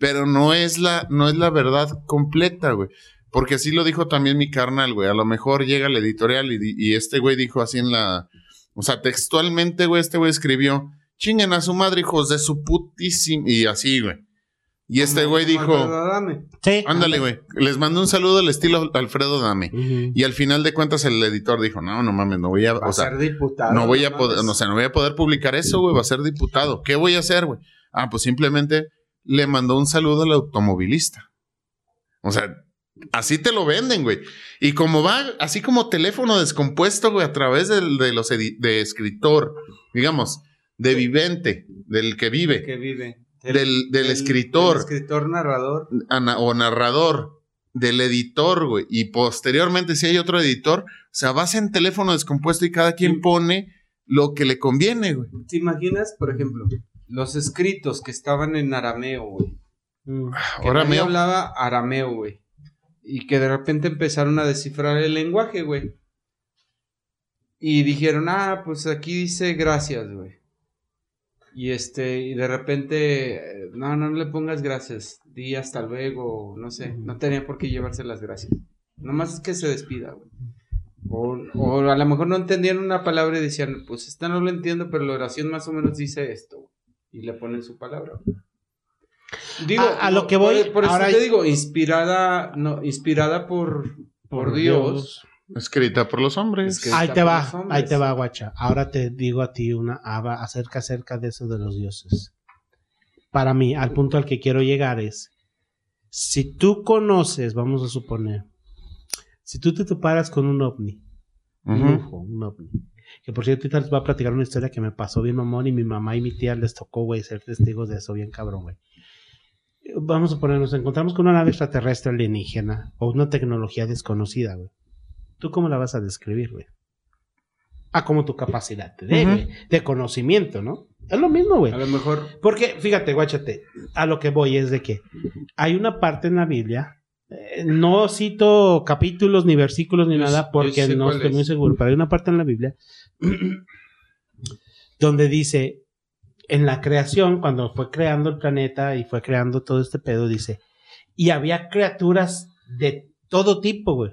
pero no es la, no es la verdad completa, güey. Porque así lo dijo también mi carnal, güey. A lo mejor llega el editorial y, este güey dijo así en la. O sea, textualmente, güey, este güey escribió: chinguen a su madre, hijos de su putísima. Y así, güey. Y este güey dijo: Dame. Sí. ándale, güey. Les mandó un saludo al estilo Alfredo Dame. Y al final de cuentas, el editor dijo: no, no mames, no voy a. Va O sea, ser diputado. no voy a poder, no, o sea, no voy a poder publicar eso, güey, va a ser diputado. ¿Qué voy a hacer, güey? Ah, pues simplemente le mandó un saludo al automovilista. O sea, así te lo venden, güey. Y como va, así como teléfono descompuesto, güey, a través del- de los de escritor, digamos, de vivente, del que vive, Que vive. Del, del escritor del escritor narrador. ana- o narrador, del editor, güey. Y posteriormente, si hay otro editor, o sea, vas en teléfono descompuesto y cada quien Sí. pone lo que le conviene, güey. ¿Te imaginas, por ejemplo, los escritos que estaban en arameo, güey? Mm. Nadie me hablaba arameo, güey. Y que de repente empezaron a descifrar el lenguaje, güey. Y dijeron, ah, pues aquí dice gracias, güey. Y este, y de repente, eh, no, no le pongas gracias. Di hasta luego, no sé. No tenía por qué llevarse las gracias. Nomás es que se despida, güey. O, o a lo mejor no entendían una palabra y decían, pues esta no lo entiendo, pero la oración más o menos dice esto. Y le ponen su palabra. Digo, A- a lo que voy, por, eso ahora te hay- digo, inspirada, no, inspirada por, por, Dios. Escrita por los hombres. Ahí te va, ahí te va, guacha. Ahora te digo a ti una aba acerca acerca de eso de los dioses. Para mí, al punto al que quiero llegar es, si tú conoces, vamos a suponer, si tú te toparas con un ovni, un. UFO, un ovni, que por cierto ahorita les voy a platicar una historia que me pasó bien mamón y mi mamá y mi tía les tocó, güey, ser testigos de eso bien cabrón, güey. Vamos a poner, nos encontramos con una nave extraterrestre alienígena o una tecnología desconocida, güey. ¿Tú cómo la vas a describir, güey? Ah, como tu capacidad te dé, de conocimiento, ¿no? Es lo mismo, güey. A lo mejor Porque, fíjate, guáchate, a lo que voy es de que hay una parte en la Biblia, eh, no cito capítulos ni versículos ni Yo nada porque no estoy es. muy seguro, pero hay una parte en la Biblia donde dice, en la creación, cuando fue creando el planeta y fue creando todo este pedo, dice, y había criaturas de todo tipo, güey,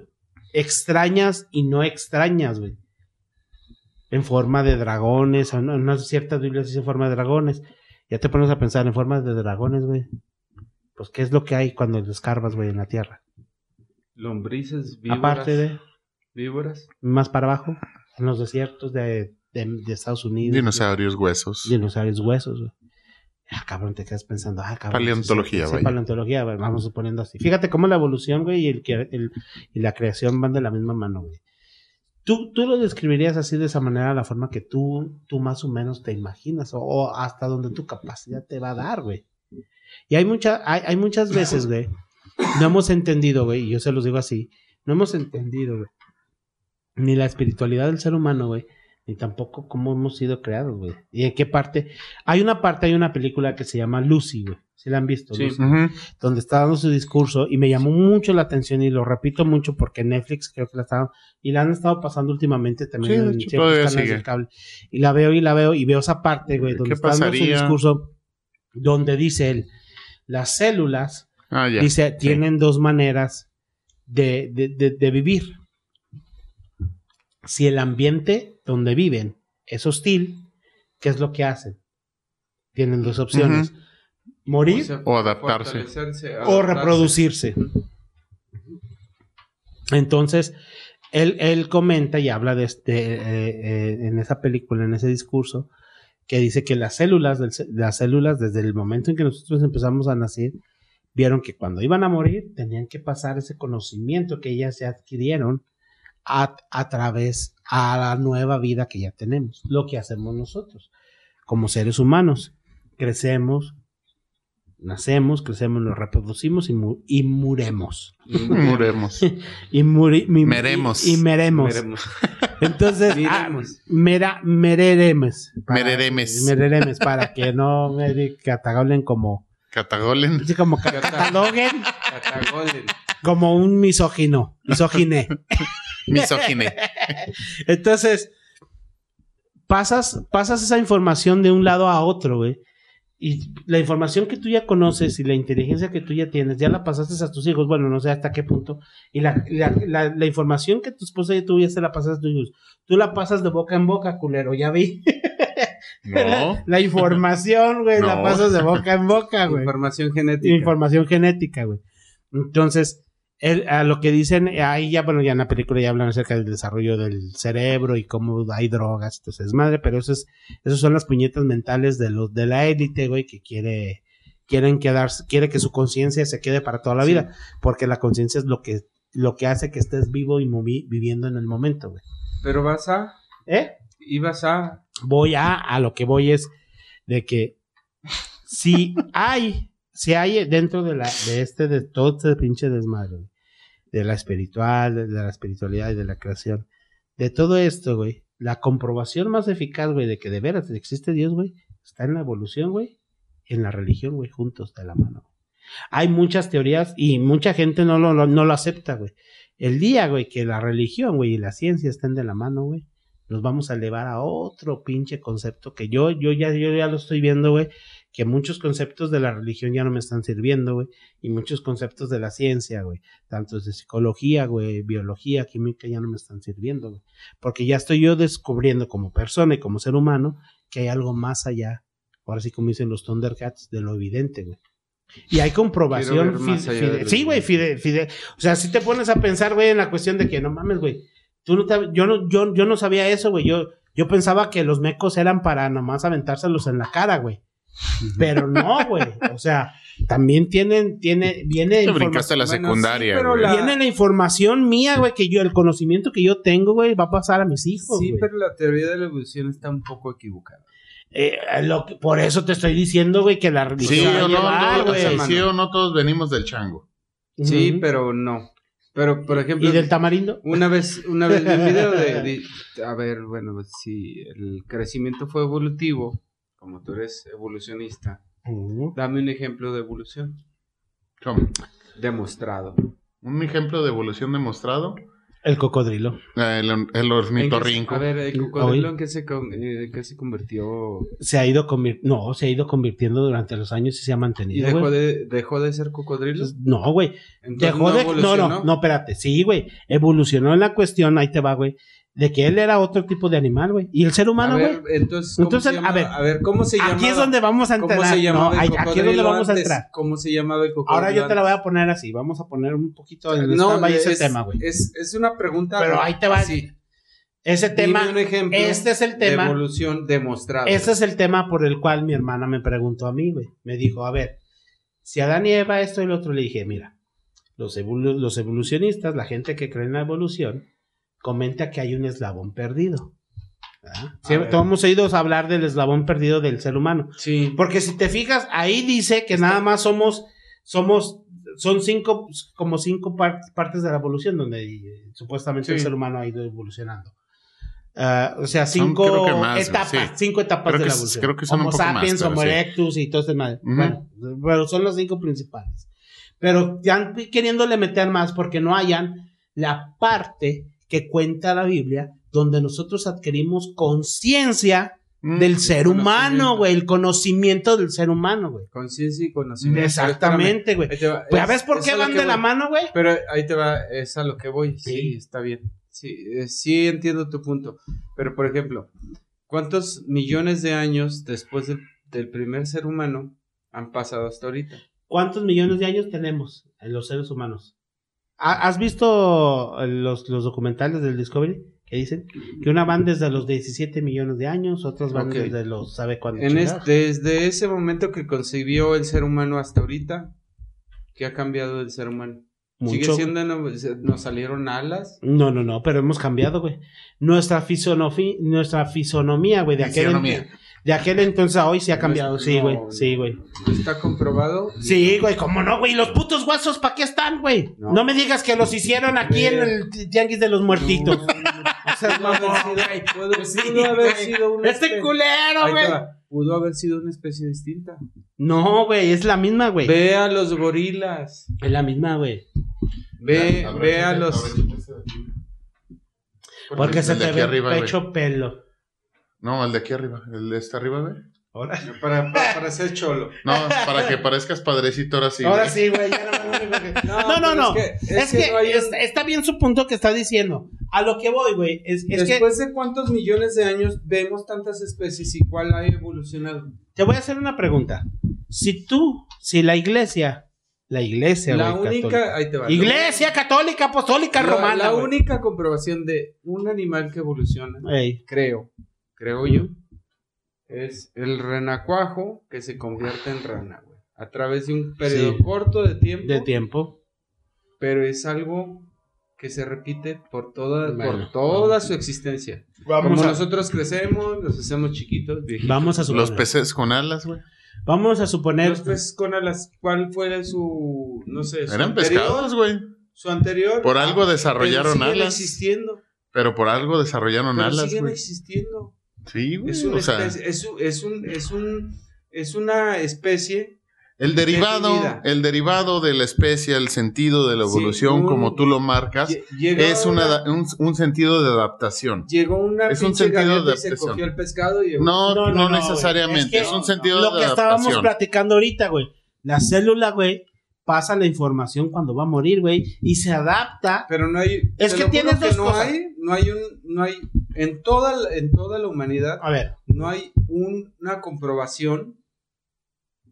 extrañas y no extrañas, güey. En forma de dragones, en unas ciertas Biblias dicen forma de dragones. Ya te pones a pensar en formas de dragones, güey. Pues, ¿qué es lo que hay cuando escarbas, güey, en la tierra? lombrices, víboras. Aparte de, víboras. más para abajo, en los desiertos de, de- de Estados Unidos. Dinosaurios, huesos. Dinosaurios huesos, güey. Ah, cabrón, te quedas pensando, ah, cabrón. Paleontología, sí, sí, paleontología, güey, vamos suponiendo así. Fíjate cómo la evolución, güey, y, el, que- el- y la creación van de la misma mano, güey. ¿Tú, tú lo describirías así de esa manera, la forma que tú, tú más o menos te imaginas, o, o hasta donde tu capacidad te va a dar, güey. Y hay, mucha, hay, hay muchas veces, güey, no hemos entendido, güey, y yo se los digo así, no hemos entendido, güey, ni la espiritualidad del ser humano, güey, ni tampoco cómo hemos sido creados, güey. Y en qué parte. Hay una parte, hay una película que se llama Lucy, güey. ¿Sí la han visto? Sí. Lucy? Donde está dando su discurso y me llamó mucho la atención y lo repito mucho porque Netflix creo que la estaba y la han estado pasando últimamente también Sí, de en hecho, de cable y la veo y la veo y veo esa parte güey donde ¿Qué está dando su discurso donde dice él las células Ah, ya. dice Sí. tienen dos maneras de, de- de- de vivir si el ambiente donde viven es hostil ¿qué es lo que hacen? tienen dos opciones morir sea, O adaptarse. o reproducirse. Entonces, él, él comenta y habla de este, eh, eh, en esa película, en ese discurso, que dice que las células, del las células, desde el momento en que nosotros empezamos a nacer, vieron que cuando iban a morir tenían que pasar ese conocimiento que ellas ya adquirieron a, a través a la nueva vida que ya tenemos, lo que hacemos nosotros como seres humanos. Crecemos, nacemos, crecemos, nos reproducimos y, mu- y muremos. Muremos. Y, muri- mi- Meremos. Y, y meremos. Entonces, ah, mera- mereremos. Para- Mereremes. Mereremes, para que no me catalogen como, Catagolen. sí, como ca- cataloguen Catagolen. como un misógino, misógine. Misógine. Entonces, pasas, pasas esa información de un lado a otro, güey. y la información que tú ya conoces y la inteligencia que tú ya tienes, ya la pasaste a tus hijos, bueno, no sé hasta qué punto, y la, la, la, la información que tu esposa y tú ya se la pasas a tus hijos, tú la pasas de boca en boca, culero, ya vi. No. La información, güey, la pasas de boca en boca, güey. Información genética. Información genética, güey. Entonces, el- a lo que dicen, ahí ya, bueno, ya en la película ya hablan acerca del desarrollo del cerebro y cómo hay drogas, entonces es madre, pero eso es, esos son las puñetas mentales de los de la élite, güey, que quiere, quieren quedarse, quiere que su conciencia se quede para toda la Sí. vida, porque la conciencia es lo que, lo que hace que estés vivo y movi- viviendo en el momento, güey. Pero vas a. ¿Eh? Ibas a. voy a, a lo que voy es de que si hay, si hay dentro de la, este, de todo este pinche desmadre, de la espiritual, de la espiritualidad y de la creación, de todo esto, güey, la comprobación más eficaz, güey, de que de veras existe Dios, güey, está en la evolución, güey, en la religión, güey, juntos de la mano. Hay muchas teorías y mucha gente no lo, lo- no lo acepta, güey. El día, güey, que la religión, güey, y la ciencia estén de la mano, güey, nos vamos a elevar a otro pinche concepto que yo, yo ya, yo ya lo estoy viendo, güey, que muchos conceptos de la religión ya no me están sirviendo, güey, y muchos conceptos de la ciencia, güey, tanto de psicología, güey, biología, química, ya no me están sirviendo, güey, porque ya estoy yo descubriendo como persona y como ser humano que hay algo más allá, ahora sí como dicen los Thundercats, de lo evidente, güey. Y hay comprobación. Sí, güey, o sea, si te pones a pensar, güey, en la cuestión de que no mames, güey. Tú no te- yo no, yo, yo no sabía eso, güey. Yo, yo pensaba que los mecos eran para nomás aventárselos en la cara, güey. Pero no, güey. O sea, también tienen, tiene, viene Te información- brincaste a la Bueno, secundaria, sí, pero la- Viene la información mía, güey, que yo, el conocimiento que yo tengo, güey, va a pasar a mis hijos. Sí, pero la teoría de la evolución está un poco equivocada. Eh, lo que- por eso te estoy diciendo, güey, que la religión Sí va a o no, llevar, no, sí o no, todos venimos del chango. Sí, pero no. Pero, por ejemplo, ¿Y del tamarindo? una vez, una vez vi un video de, de- a ver, bueno, si el crecimiento fue evolutivo, como tú eres evolucionista, dame un ejemplo de evolución ¿Cómo? demostrado. Un ejemplo de evolución demostrado. El cocodrilo. eh, El, el ¿En qué se- ornitorrinco. A ver, el cocodrilo en qué se, eh, qué se convirtió Se ha ido convir- no, se ha ido convirtiendo durante los años y se ha y mantenido, dejó güey. de, dejó de ser cocodrilo. No, güey. Entonces, Dejó de. No, no, no, espérate. Sí, güey. Evolucionó en la cuestión, ahí te va, güey. De que él era otro tipo de animal, güey. Y el ser humano, güey. entonces, ¿cómo Entonces, se a ver, a ver, ¿cómo se llama? Aquí es donde vamos a ¿Cómo entrar. se llamaba No, el aquí es donde vamos a entrar. ¿Cómo se llamaba el cocodrilo Ahora yo te la voy a poner así. Vamos a poner un poquito en No, stand-by ese es, tema, güey. Es, es una pregunta. Pero ahí te va. así. Ese Dime tema. un ejemplo Este es el de tema. evolución demostrado. Ese es el tema por el cual mi hermana me preguntó a mí, güey. Me dijo, a ver, si Adán y Eva esto y lo otro, le dije, mira, los, evolu- los evolucionistas, la gente que cree en la evolución, comenta que hay un eslabón perdido. ver. todos hemos oído hablar del eslabón perdido del ser humano. Sí. Porque si te fijas, ahí dice que nada más somos, somos, son cinco, como cinco par- partes de la evolución donde eh, supuestamente el Sí. ser humano ha ido evolucionando. Ah, o sea, Son, cinco que más, etapas, sí. cinco etapas Creo de la evolución. creo que son Homo más, sapiens, Homo sí. erectus y todo este madre. Ujú. Bueno, pero son los cinco principales. Pero ya queriéndole meter más porque no hayan la parte que cuenta la Biblia donde nosotros adquirimos conciencia Mm, del ser humano, güey, el conocimiento del ser humano, güey. Conciencia y conocimiento. Exactamente, güey. Pues, es- ¿Sabes por qué van de la mano, güey? Pero ahí te va, es a lo que voy. Sí, Sí. está bien. Sí, eh, sí entiendo tu punto. Pero, por ejemplo, ¿cuántos millones de años después del, del primer ser humano han pasado hasta ahorita? ¿Cuántos millones de años tenemos en los seres humanos? ¿Ha- ¿Has visto eh, los, los documentales del Discovery? Que dicen que una van desde los 17 millones de años, otras van desde los, ¿sabe cuándo? En este, desde ese momento que concibió el ser humano hasta ahorita, ¿qué ha cambiado del ser humano? ¿Sigue siendo, no- se- nos salieron alas? No, no, no, pero hemos cambiado, güey. Nuestra, nuestra fisonomía, güey, de aquel, Fisionomía. De aquel entonces a hoy sí ha cambiado. No, Sí, güey, no, sí, güey. ¿Está comprobado? Sí, güey, ¿cómo no, güey? ¿Los putos huesos para qué están, güey? No. No. me digas que los hicieron aquí en el tianguis de los muertitos. O sea, Pudo haber sido- güey. pudo- Sí, pudo haber sido una Este especie- culero, güey. Pudo haber sido una especie distinta. No, güey, es la misma, güey. Ve a los gorilas. Es la misma, güey. Ve, ve a los. Porque se te ve pecho pelo. No, el de aquí arriba. El de este arriba, güey. Ahora, Para, para, para ser cholo. No, para que parezcas padrecito ahora sí. ahora güey. sí, güey. ya no No, no. Es que, Es que, no hay un- está, bien su punto que está diciendo. A lo que voy, güey. Es, es que Después de cuántos millones de años vemos tantas especies y cuál ha evolucionado. te voy a hacer una pregunta. Si tú, si la iglesia, la iglesia, La única, católica. ahí te va. Iglesia católica, apostólica, La- romana. La única comprobación de un animal que evoluciona, Ey, creo, creo yo, es el renacuajo que se convierte en rana, güey. A través de un periodo Sí. corto de tiempo. de tiempo. Pero es algo que se repite por toda, Bueno, por toda vamos. su existencia. Vamos Como a, nosotros crecemos, nos hacemos chiquitos, viejitos. vamos a suponer. Los peces con alas, güey. Vamos a suponer. Los peces con alas, ¿cuál fue su, no sé, su Eran anterior? pescados, güey. Su anterior. Por algo pero desarrollaron siguen alas. existiendo. Pero por algo desarrollaron Pero alas, siguen existiendo. Sí, güey. Es, una O sea, especie- es, un- es, un, es, un, es una especie. el derivado, definida. el derivado de la especie, el sentido de la Sí, evolución, un- como tú lo marcas, es una, una- un, un sentido de adaptación. Llegó una es un sentido de y se cogió el pescado y No, no, güey. necesariamente. Es, que un sentido Lo de que estábamos platicando ahorita, güey. La célula, güey, pasa la información cuando va a morir, güey, y se adapta. Pero no hay. Es que tienes dos no cosas. hay, no hay un, no hay, en toda, la- en toda la humanidad, A ver, no hay un- una comprobación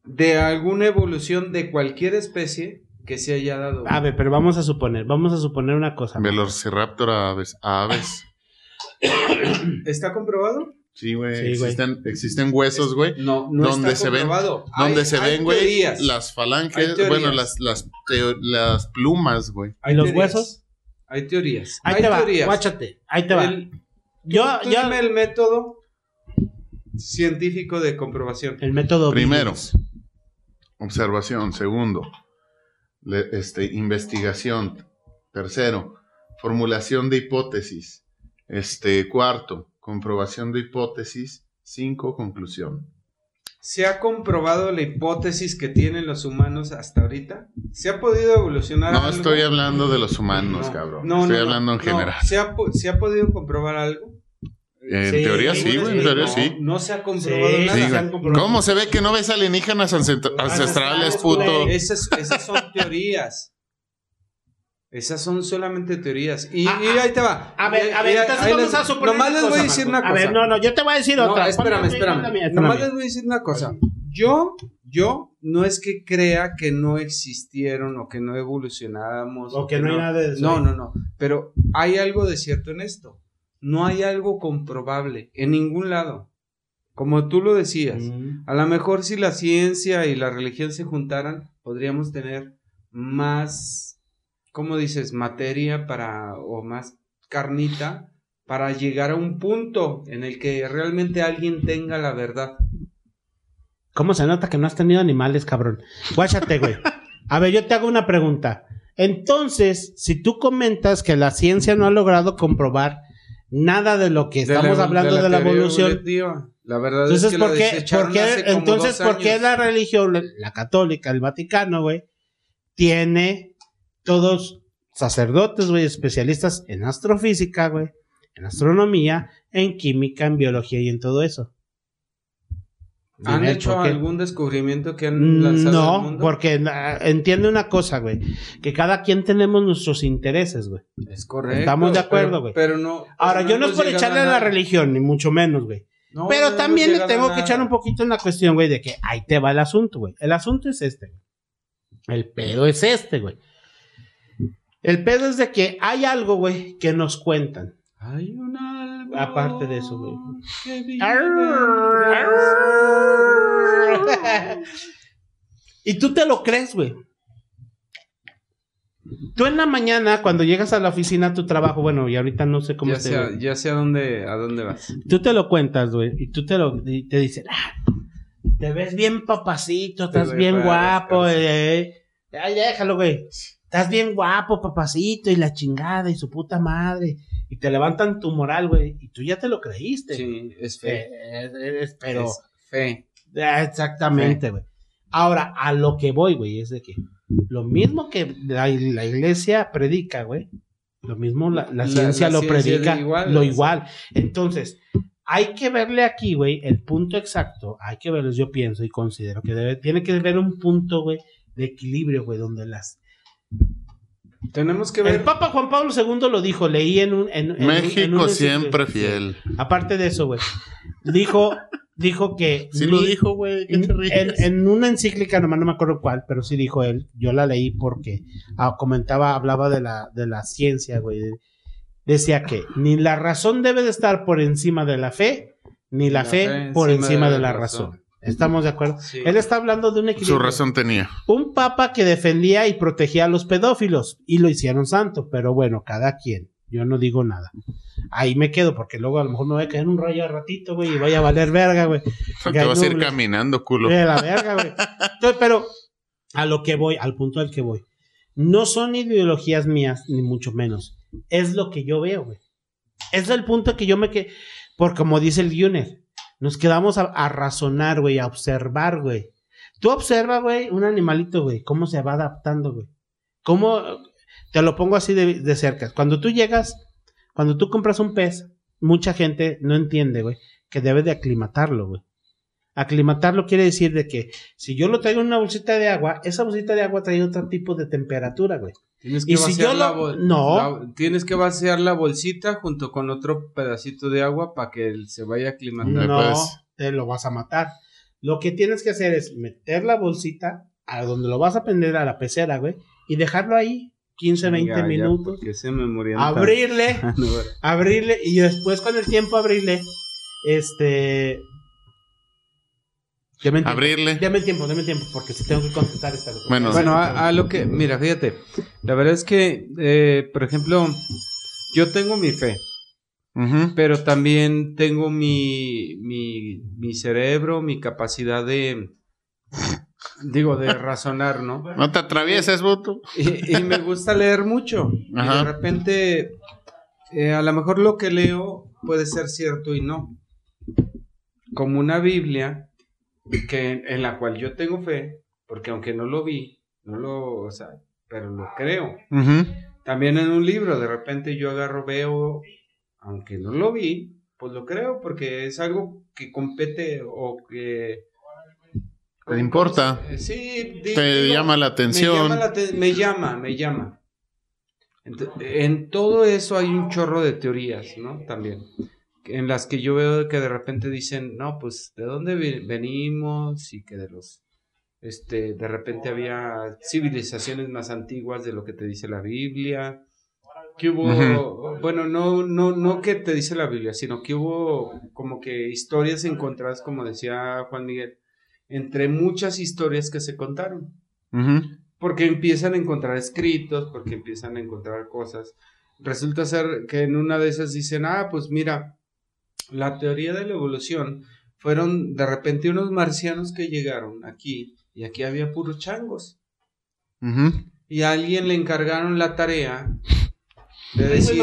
de alguna evolución de cualquier especie que se haya dado. a ver, pero vamos a suponer, vamos a suponer una cosa. Velociraptor a aves. a aves. ¿Está comprobado? Sí, güey. Sí, existen, existen huesos, güey. No, no Donde está se ven- comprobado. Donde Hay- se hay ven, güey, las falanges, bueno, las, las, teo- las plumas, güey. Hay ¿Y los teorías. huesos? Hay teorías. Ahí hay te va, teorías. guáchate, ahí te va. Yo, tú yo, dime el método científico de comprobación. el método Primero. Observación. Segundo, le- este, investigación. Tercero, formulación de hipótesis. Este, cuarto, comprobación de hipótesis. Cinco, conclusión. ¿Se ha comprobado la hipótesis que tienen los humanos hasta ahorita? ¿Se ha podido evolucionar No algo? estoy hablando de los humanos, No, cabrón. no, estoy no, hablando en no. general. ¿Se ha, ¿Se ha podido comprobar algo? En Sí, teoría sí, güey. En teoría no, sí. No se ha comprobado Sí, nada. se güey. han comprobado. ¿Cómo se ve que no ves alienígenas ancestra- ancestrales, puto? Esas, esas son teorías. Esas son solamente teorías. Y, Ah, y ahí te va. A ver, a ver, entonces vamos les- a suponer Nomás les voy a decir una cosa. A ver, no, no, yo te voy a decir No, otra. espérame, espérame. mía, Nomás les voy a decir una cosa. Yo, yo no es que crea que no existieron o que no evolucionáramos. O que no hay nada de eso. No, no, no. Pero hay algo de cierto en esto. No hay algo comprobable en ningún lado. Como tú lo decías. Mm. A lo mejor si la ciencia y la religión se juntaran, podríamos tener más, ¿cómo dices? Materia para, o más carnita para llegar a un punto en el que realmente alguien tenga la verdad. ¿Cómo se nota que no has tenido animales, cabrón? Guáchate, güey. A ver, yo te hago una pregunta. Entonces, si tú comentas que la ciencia no ha logrado comprobar nada de lo que De la estamos hablando de la, evolución, evolutiva. La verdad entonces, es que ¿por qué, por qué- entonces, ¿por qué la religión, la católica, el Vaticano, güey, tiene todos sacerdotes, güey, especialistas en astrofísica, güey, en astronomía, en química, en biología y en todo eso? ¿Han hecho algún descubrimiento que han lanzado al No, mundo? porque ah, entiende una cosa, güey, que cada quien tenemos nuestros intereses, güey. Es correcto. Estamos de acuerdo, güey. Pero, no. Ahora, yo no es por echarle a la religión, ni mucho menos, güey. No, Pero no también le tengo que echar un poquito en la cuestión, güey, de que ahí te va el asunto, güey. El asunto es este. güey. El pedo es este, güey. El pedo es de que hay algo, güey, que nos cuentan. Hay un algo Aparte de eso, güey. y tú te lo crees, güey. Tú en la mañana, cuando llegas a la oficina a tu trabajo, bueno, y ahorita no sé cómo ya, sé, güey. ya sé a dónde, a dónde vas. Tú te lo cuentas, güey, y tú te lo y te dicen, ah, te ves bien papacito, Te estás bien guapo, descansar. eh. Ay, déjalo, güey. Estás bien guapo, papacito, y la chingada, y su puta madre. Y te levantan tu moral, güey, y tú ya te lo creíste. Sí, es Eh, fe. eh, es- pero Es fe. Exactamente, güey. Ahora, a lo que voy, güey, es de que lo mismo que la, la iglesia predica, güey, lo mismo la, la ciencia la lo ciencia predica, igual, lo igual. Entonces, Hay que verle aquí, güey, el punto exacto. Hay que verlo, yo pienso y considero que debe, tiene que ver un punto, güey, de equilibrio, güey, donde las... Tenemos que El ver. Papa Juan Pablo II lo dijo, leí en un... en- en un- México en un- siempre fiel. Aparte de eso, güey, dijo, dijo que... Sí lo dijo, güey. ¿Qué te en, una encíclica, nomás no me acuerdo cuál, pero sí dijo él, yo la leí porque ah, comentaba, hablaba de la, de la ciencia, güey. Decía que ni la razón debe de estar por encima de la fe, ni la, La fe, fe por encima encima de de la la razón. razón. ¿Estamos de acuerdo? Sí. Él está hablando de un equilibrio. Su razón tenía. Un papa que defendía y protegía a los pedófilos y lo hicieron santo, pero bueno, cada quien. Yo no digo nada. Ahí me quedo porque luego a lo mejor me voy a caer un rollo al ratito, güey, y voy a valer verga, güey. Te vas a ir caminando, culo. De la verga, güey. Entonces, pero a lo que voy, al punto al que voy. No son ideologías mías, ni mucho menos. Es lo que yo veo, güey. Es el punto que yo me que Por como dice el Guner, nos quedamos a, razonar, güey, a observar, güey. Tú observa, güey, un animalito, güey, cómo se va adaptando, güey. Cómo, te lo pongo así de, de cerca. Cuando tú llegas, cuando tú compras un pez, mucha gente no entiende, güey, que debe de aclimatarlo, güey. Aclimatarlo quiere decir de que si yo lo traigo en una bolsita de agua, esa bolsita de agua trae otro tipo de temperatura, güey. Tienes que Y si vaciar yo la lo- no. la- tienes que vaciar la bolsita junto con otro pedacito de agua para que él se vaya aclimatando. No, te lo vas a matar. Lo que tienes que hacer es meter la bolsita a donde lo vas a prender a la pecera, güey, y dejarlo ahí 15, 20 Venga, ya, minutos. se me Abrirle, abrirle, y después con el tiempo abrirle, este... Deme el tiempo. Abrirle. Deme el tiempo, deme el tiempo, porque si tengo que contestar esta. Bueno, Bueno, a, a lo que, mira, fíjate, la verdad es que, eh, por ejemplo, yo tengo mi fe, pero también tengo mi, mi, mi cerebro, mi capacidad de, digo, de razonar, ¿no? No te atravieses, voto. Y, y me gusta leer mucho. Y de repente, eh, a lo mejor lo que leo puede ser cierto y no. Como una Biblia que, en la cual yo tengo fe, porque aunque no lo vi, no lo, o sea, pero lo creo. También en un libro, de repente yo agarro, veo, aunque no lo vi, pues lo creo, porque es algo que compete o que... Te importa. Eh, Sí, di- Te digo, llama la me atención. llama, la te- me llama, me llama. En todo eso hay un chorro de teorías, ¿no? También. En las que yo veo que de repente dicen, no, pues, ¿de dónde venimos? Y que de los. Este, de repente había civilizaciones más antiguas de lo que te dice la Biblia. Que hubo, bueno, no, no, no que te dice la Biblia, sino que hubo como que historias encontradas, como decía Juan Miguel, entre muchas historias que se contaron. Porque empiezan a encontrar escritos, porque empiezan a encontrar cosas. Resulta ser que en una de esas dicen, ah, pues mira, la teoría de la evolución fueron de repente unos marcianos que llegaron aquí y aquí había puros changos. Y a alguien le encargaron la tarea de decir,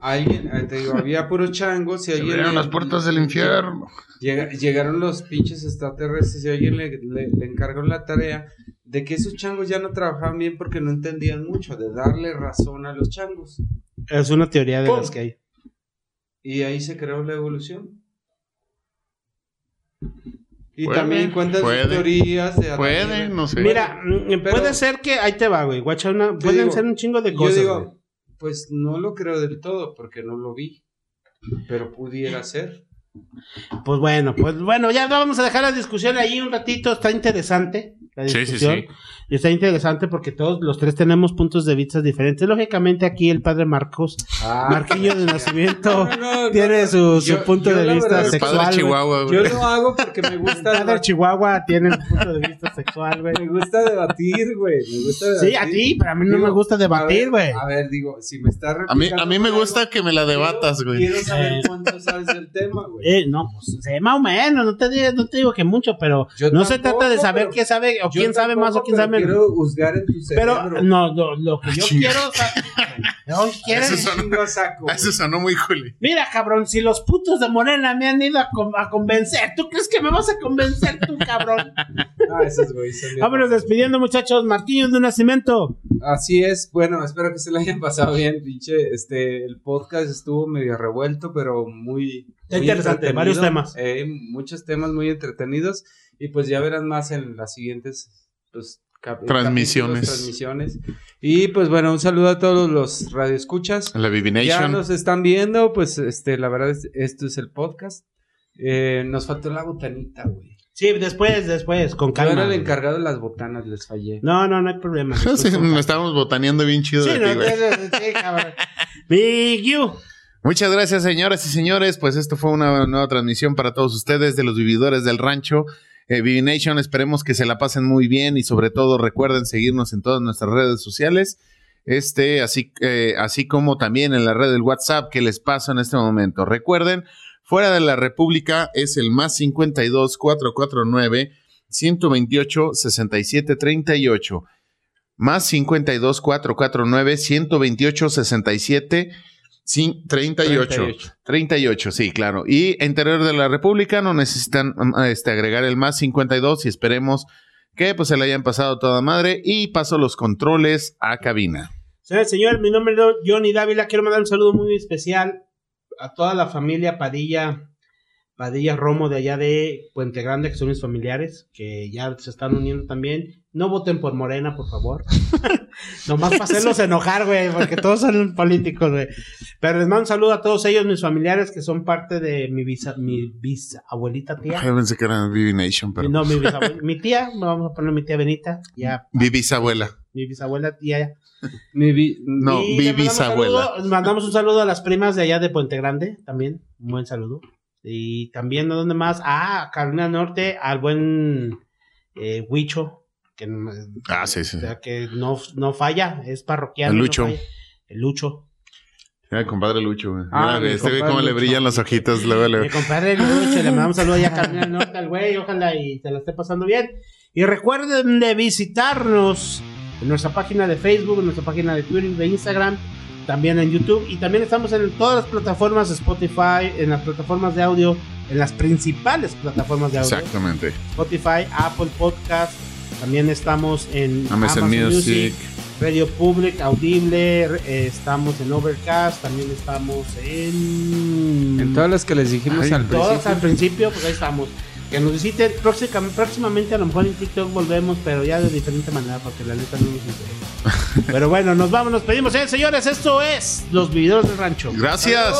a alguien, eh, te digo, había puros changos y Se alguien... abrieron le- las puertas del infierno. Llega- llegaron los pinches extraterrestres y alguien le, le, le encargó la tarea de que esos changos ya no trabajaban bien porque no entendían mucho, de darle razón a los changos. Es una teoría de ¡Pum! las que hay. Y ahí se creó la evolución. Y Puede, también cuentan puede. sus teorías de Puede, no sé. Mira, Pero- puede ser que ahí te va, güey. Guacha, una, pueden digo, ser un chingo de Yo cosas. digo, güey. pues no lo creo del todo porque no lo vi, pero pudiera ser. Pues bueno, pues bueno, ya vamos a dejar la discusión ahí un ratito. Está interesante la Sí, sí, discusión. sí. Y está interesante porque todos los tres tenemos puntos de vista diferentes. Lógicamente aquí el padre Marcos, Marquillo de nacimiento, No, no, no, tiene no. su, su Yo- punto yo de vista verdad- El sexual. padre. Chihuahua, Yo lo hago porque me El gusta padre debatir, Chihuahua tiene un punto de vista sexual, güey. me gusta debatir, güey. Me gusta debatir. Sí, a ti, pero a mí no Digo, me gusta debatir, güey. A ver, digo, si me estás A mí, a mí me algo, gusta que me la debatas, güey. Quiero saber cuánto sabes del tema, güey. Eh, no, pues sé más o menos, no te, digo, no te digo que mucho, pero Yo no se trata de saber quién sabe o quién sabe más o quién sabe menos. Quiero juzgar en tu Pero cerebro. no, lo, que yo quiero, o sea, no, ¿quieres? Eso sonó- Chingo saco, Eso sonó muy juli. Mira, cabrón, si los putos de Morena me han ido a, con- a convencer, ¿tú crees que me vas a convencer tú, cabrón? Ah, esos bien- Vámonos despidiendo, muchachos. Marquillos de Nacimiento. Así es, bueno, espero que se le hayan pasado bien, pinche, este, el podcast estuvo medio revuelto, pero muy... Muy interesante, varios temas. Eh, muchos temas muy entretenidos, y pues ya verán más en las siguientes, pues, Transmisiones. capítulos, transmisiones. Y pues bueno, un saludo a todos los radioescuchas. La Ya Vivination. nos están viendo, pues, este, la verdad, es- esto es el podcast. Eh, nos faltó la botanita, güey. Sí, después, después, con Yo calma. era el encargado de las botanas, les fallé. No, no, no hay problema. Sí, me estábamos botaneando bien chido Sí, de no, ti, güey. sí, cabrón. Big you. Muchas gracias, señoras y señores. Pues esto fue una nueva transmisión para todos ustedes de los vividores del rancho. Eh, Vivination, esperemos que se la pasen muy bien y sobre todo recuerden seguirnos en todas nuestras redes sociales. Este, así, eh, así como también en la red del WhatsApp que les paso en este momento. Recuerden, fuera de la República es el más 52 449 128 67 38. Más 52 449 128 67 Cin- 38. 38. 38, sí, claro. Y interior de la República no necesitan um, este, agregar el más 52 y esperemos que pues se le hayan pasado toda madre y paso los controles a cabina. Señor, señor, mi nombre es Johnny Dávila. Quiero mandar un saludo muy especial a toda la familia Padilla, Padilla Romo de allá de Puente Grande, que son mis familiares, que ya se están uniendo también. No voten por Morena, por favor. Nomás para hacerlos enojar, güey, porque todos son políticos, güey. Pero les mando un saludo a todos ellos, mis familiares, que son parte de mi, bisa, mi bisabuelita tía. Ay, pensé que era Vivination, pero. No, mi bisabuela, mi tía, vamos a poner mi tía Benita, ya, Vivisabuela. mi bisabuela tía. Mi vi- No, mandamos bisabuela. saludo- Mandamos un saludo a las primas de allá de Puente Grande, también. Un buen saludo. Y también, ¿a dónde más? Ah, a Carolina Norte, al buen eh, Huicho, que, no- Ah, sí, sí. o sea, que no, no falla, es parroquiano. El Lucho. el Lucho. Mira, compadre Lucho, güey. Ah, Mira, mi este ve compadre cómo le brillan los ojitos. Luego le... Mi compadre Lucho, le mandamos un saludo allá a Carolina Norte al güey, ojalá y se la esté pasando bien. Y recuerden de visitarnos en nuestra página de Facebook, en nuestra página de Twitter, de Instagram, también en YouTube y también estamos en todas las plataformas Spotify, en las plataformas de audio, en las principales plataformas de audio, Exactamente. Spotify, Apple Podcast, también estamos en Amazon Music. Radio Public, Audible, eh, estamos en Overcast, también estamos en En todas las que les dijimos Ay, al principio. al principio, pues ahí estamos. Que nos visiten próxima- próximamente, a lo mejor en TikTok volvemos, pero ya de diferente manera, porque la neta no nos interesa. pero bueno, nos vamos, nos pedimos. Eh, señores, esto es Los Vividores del Rancho. Gracias.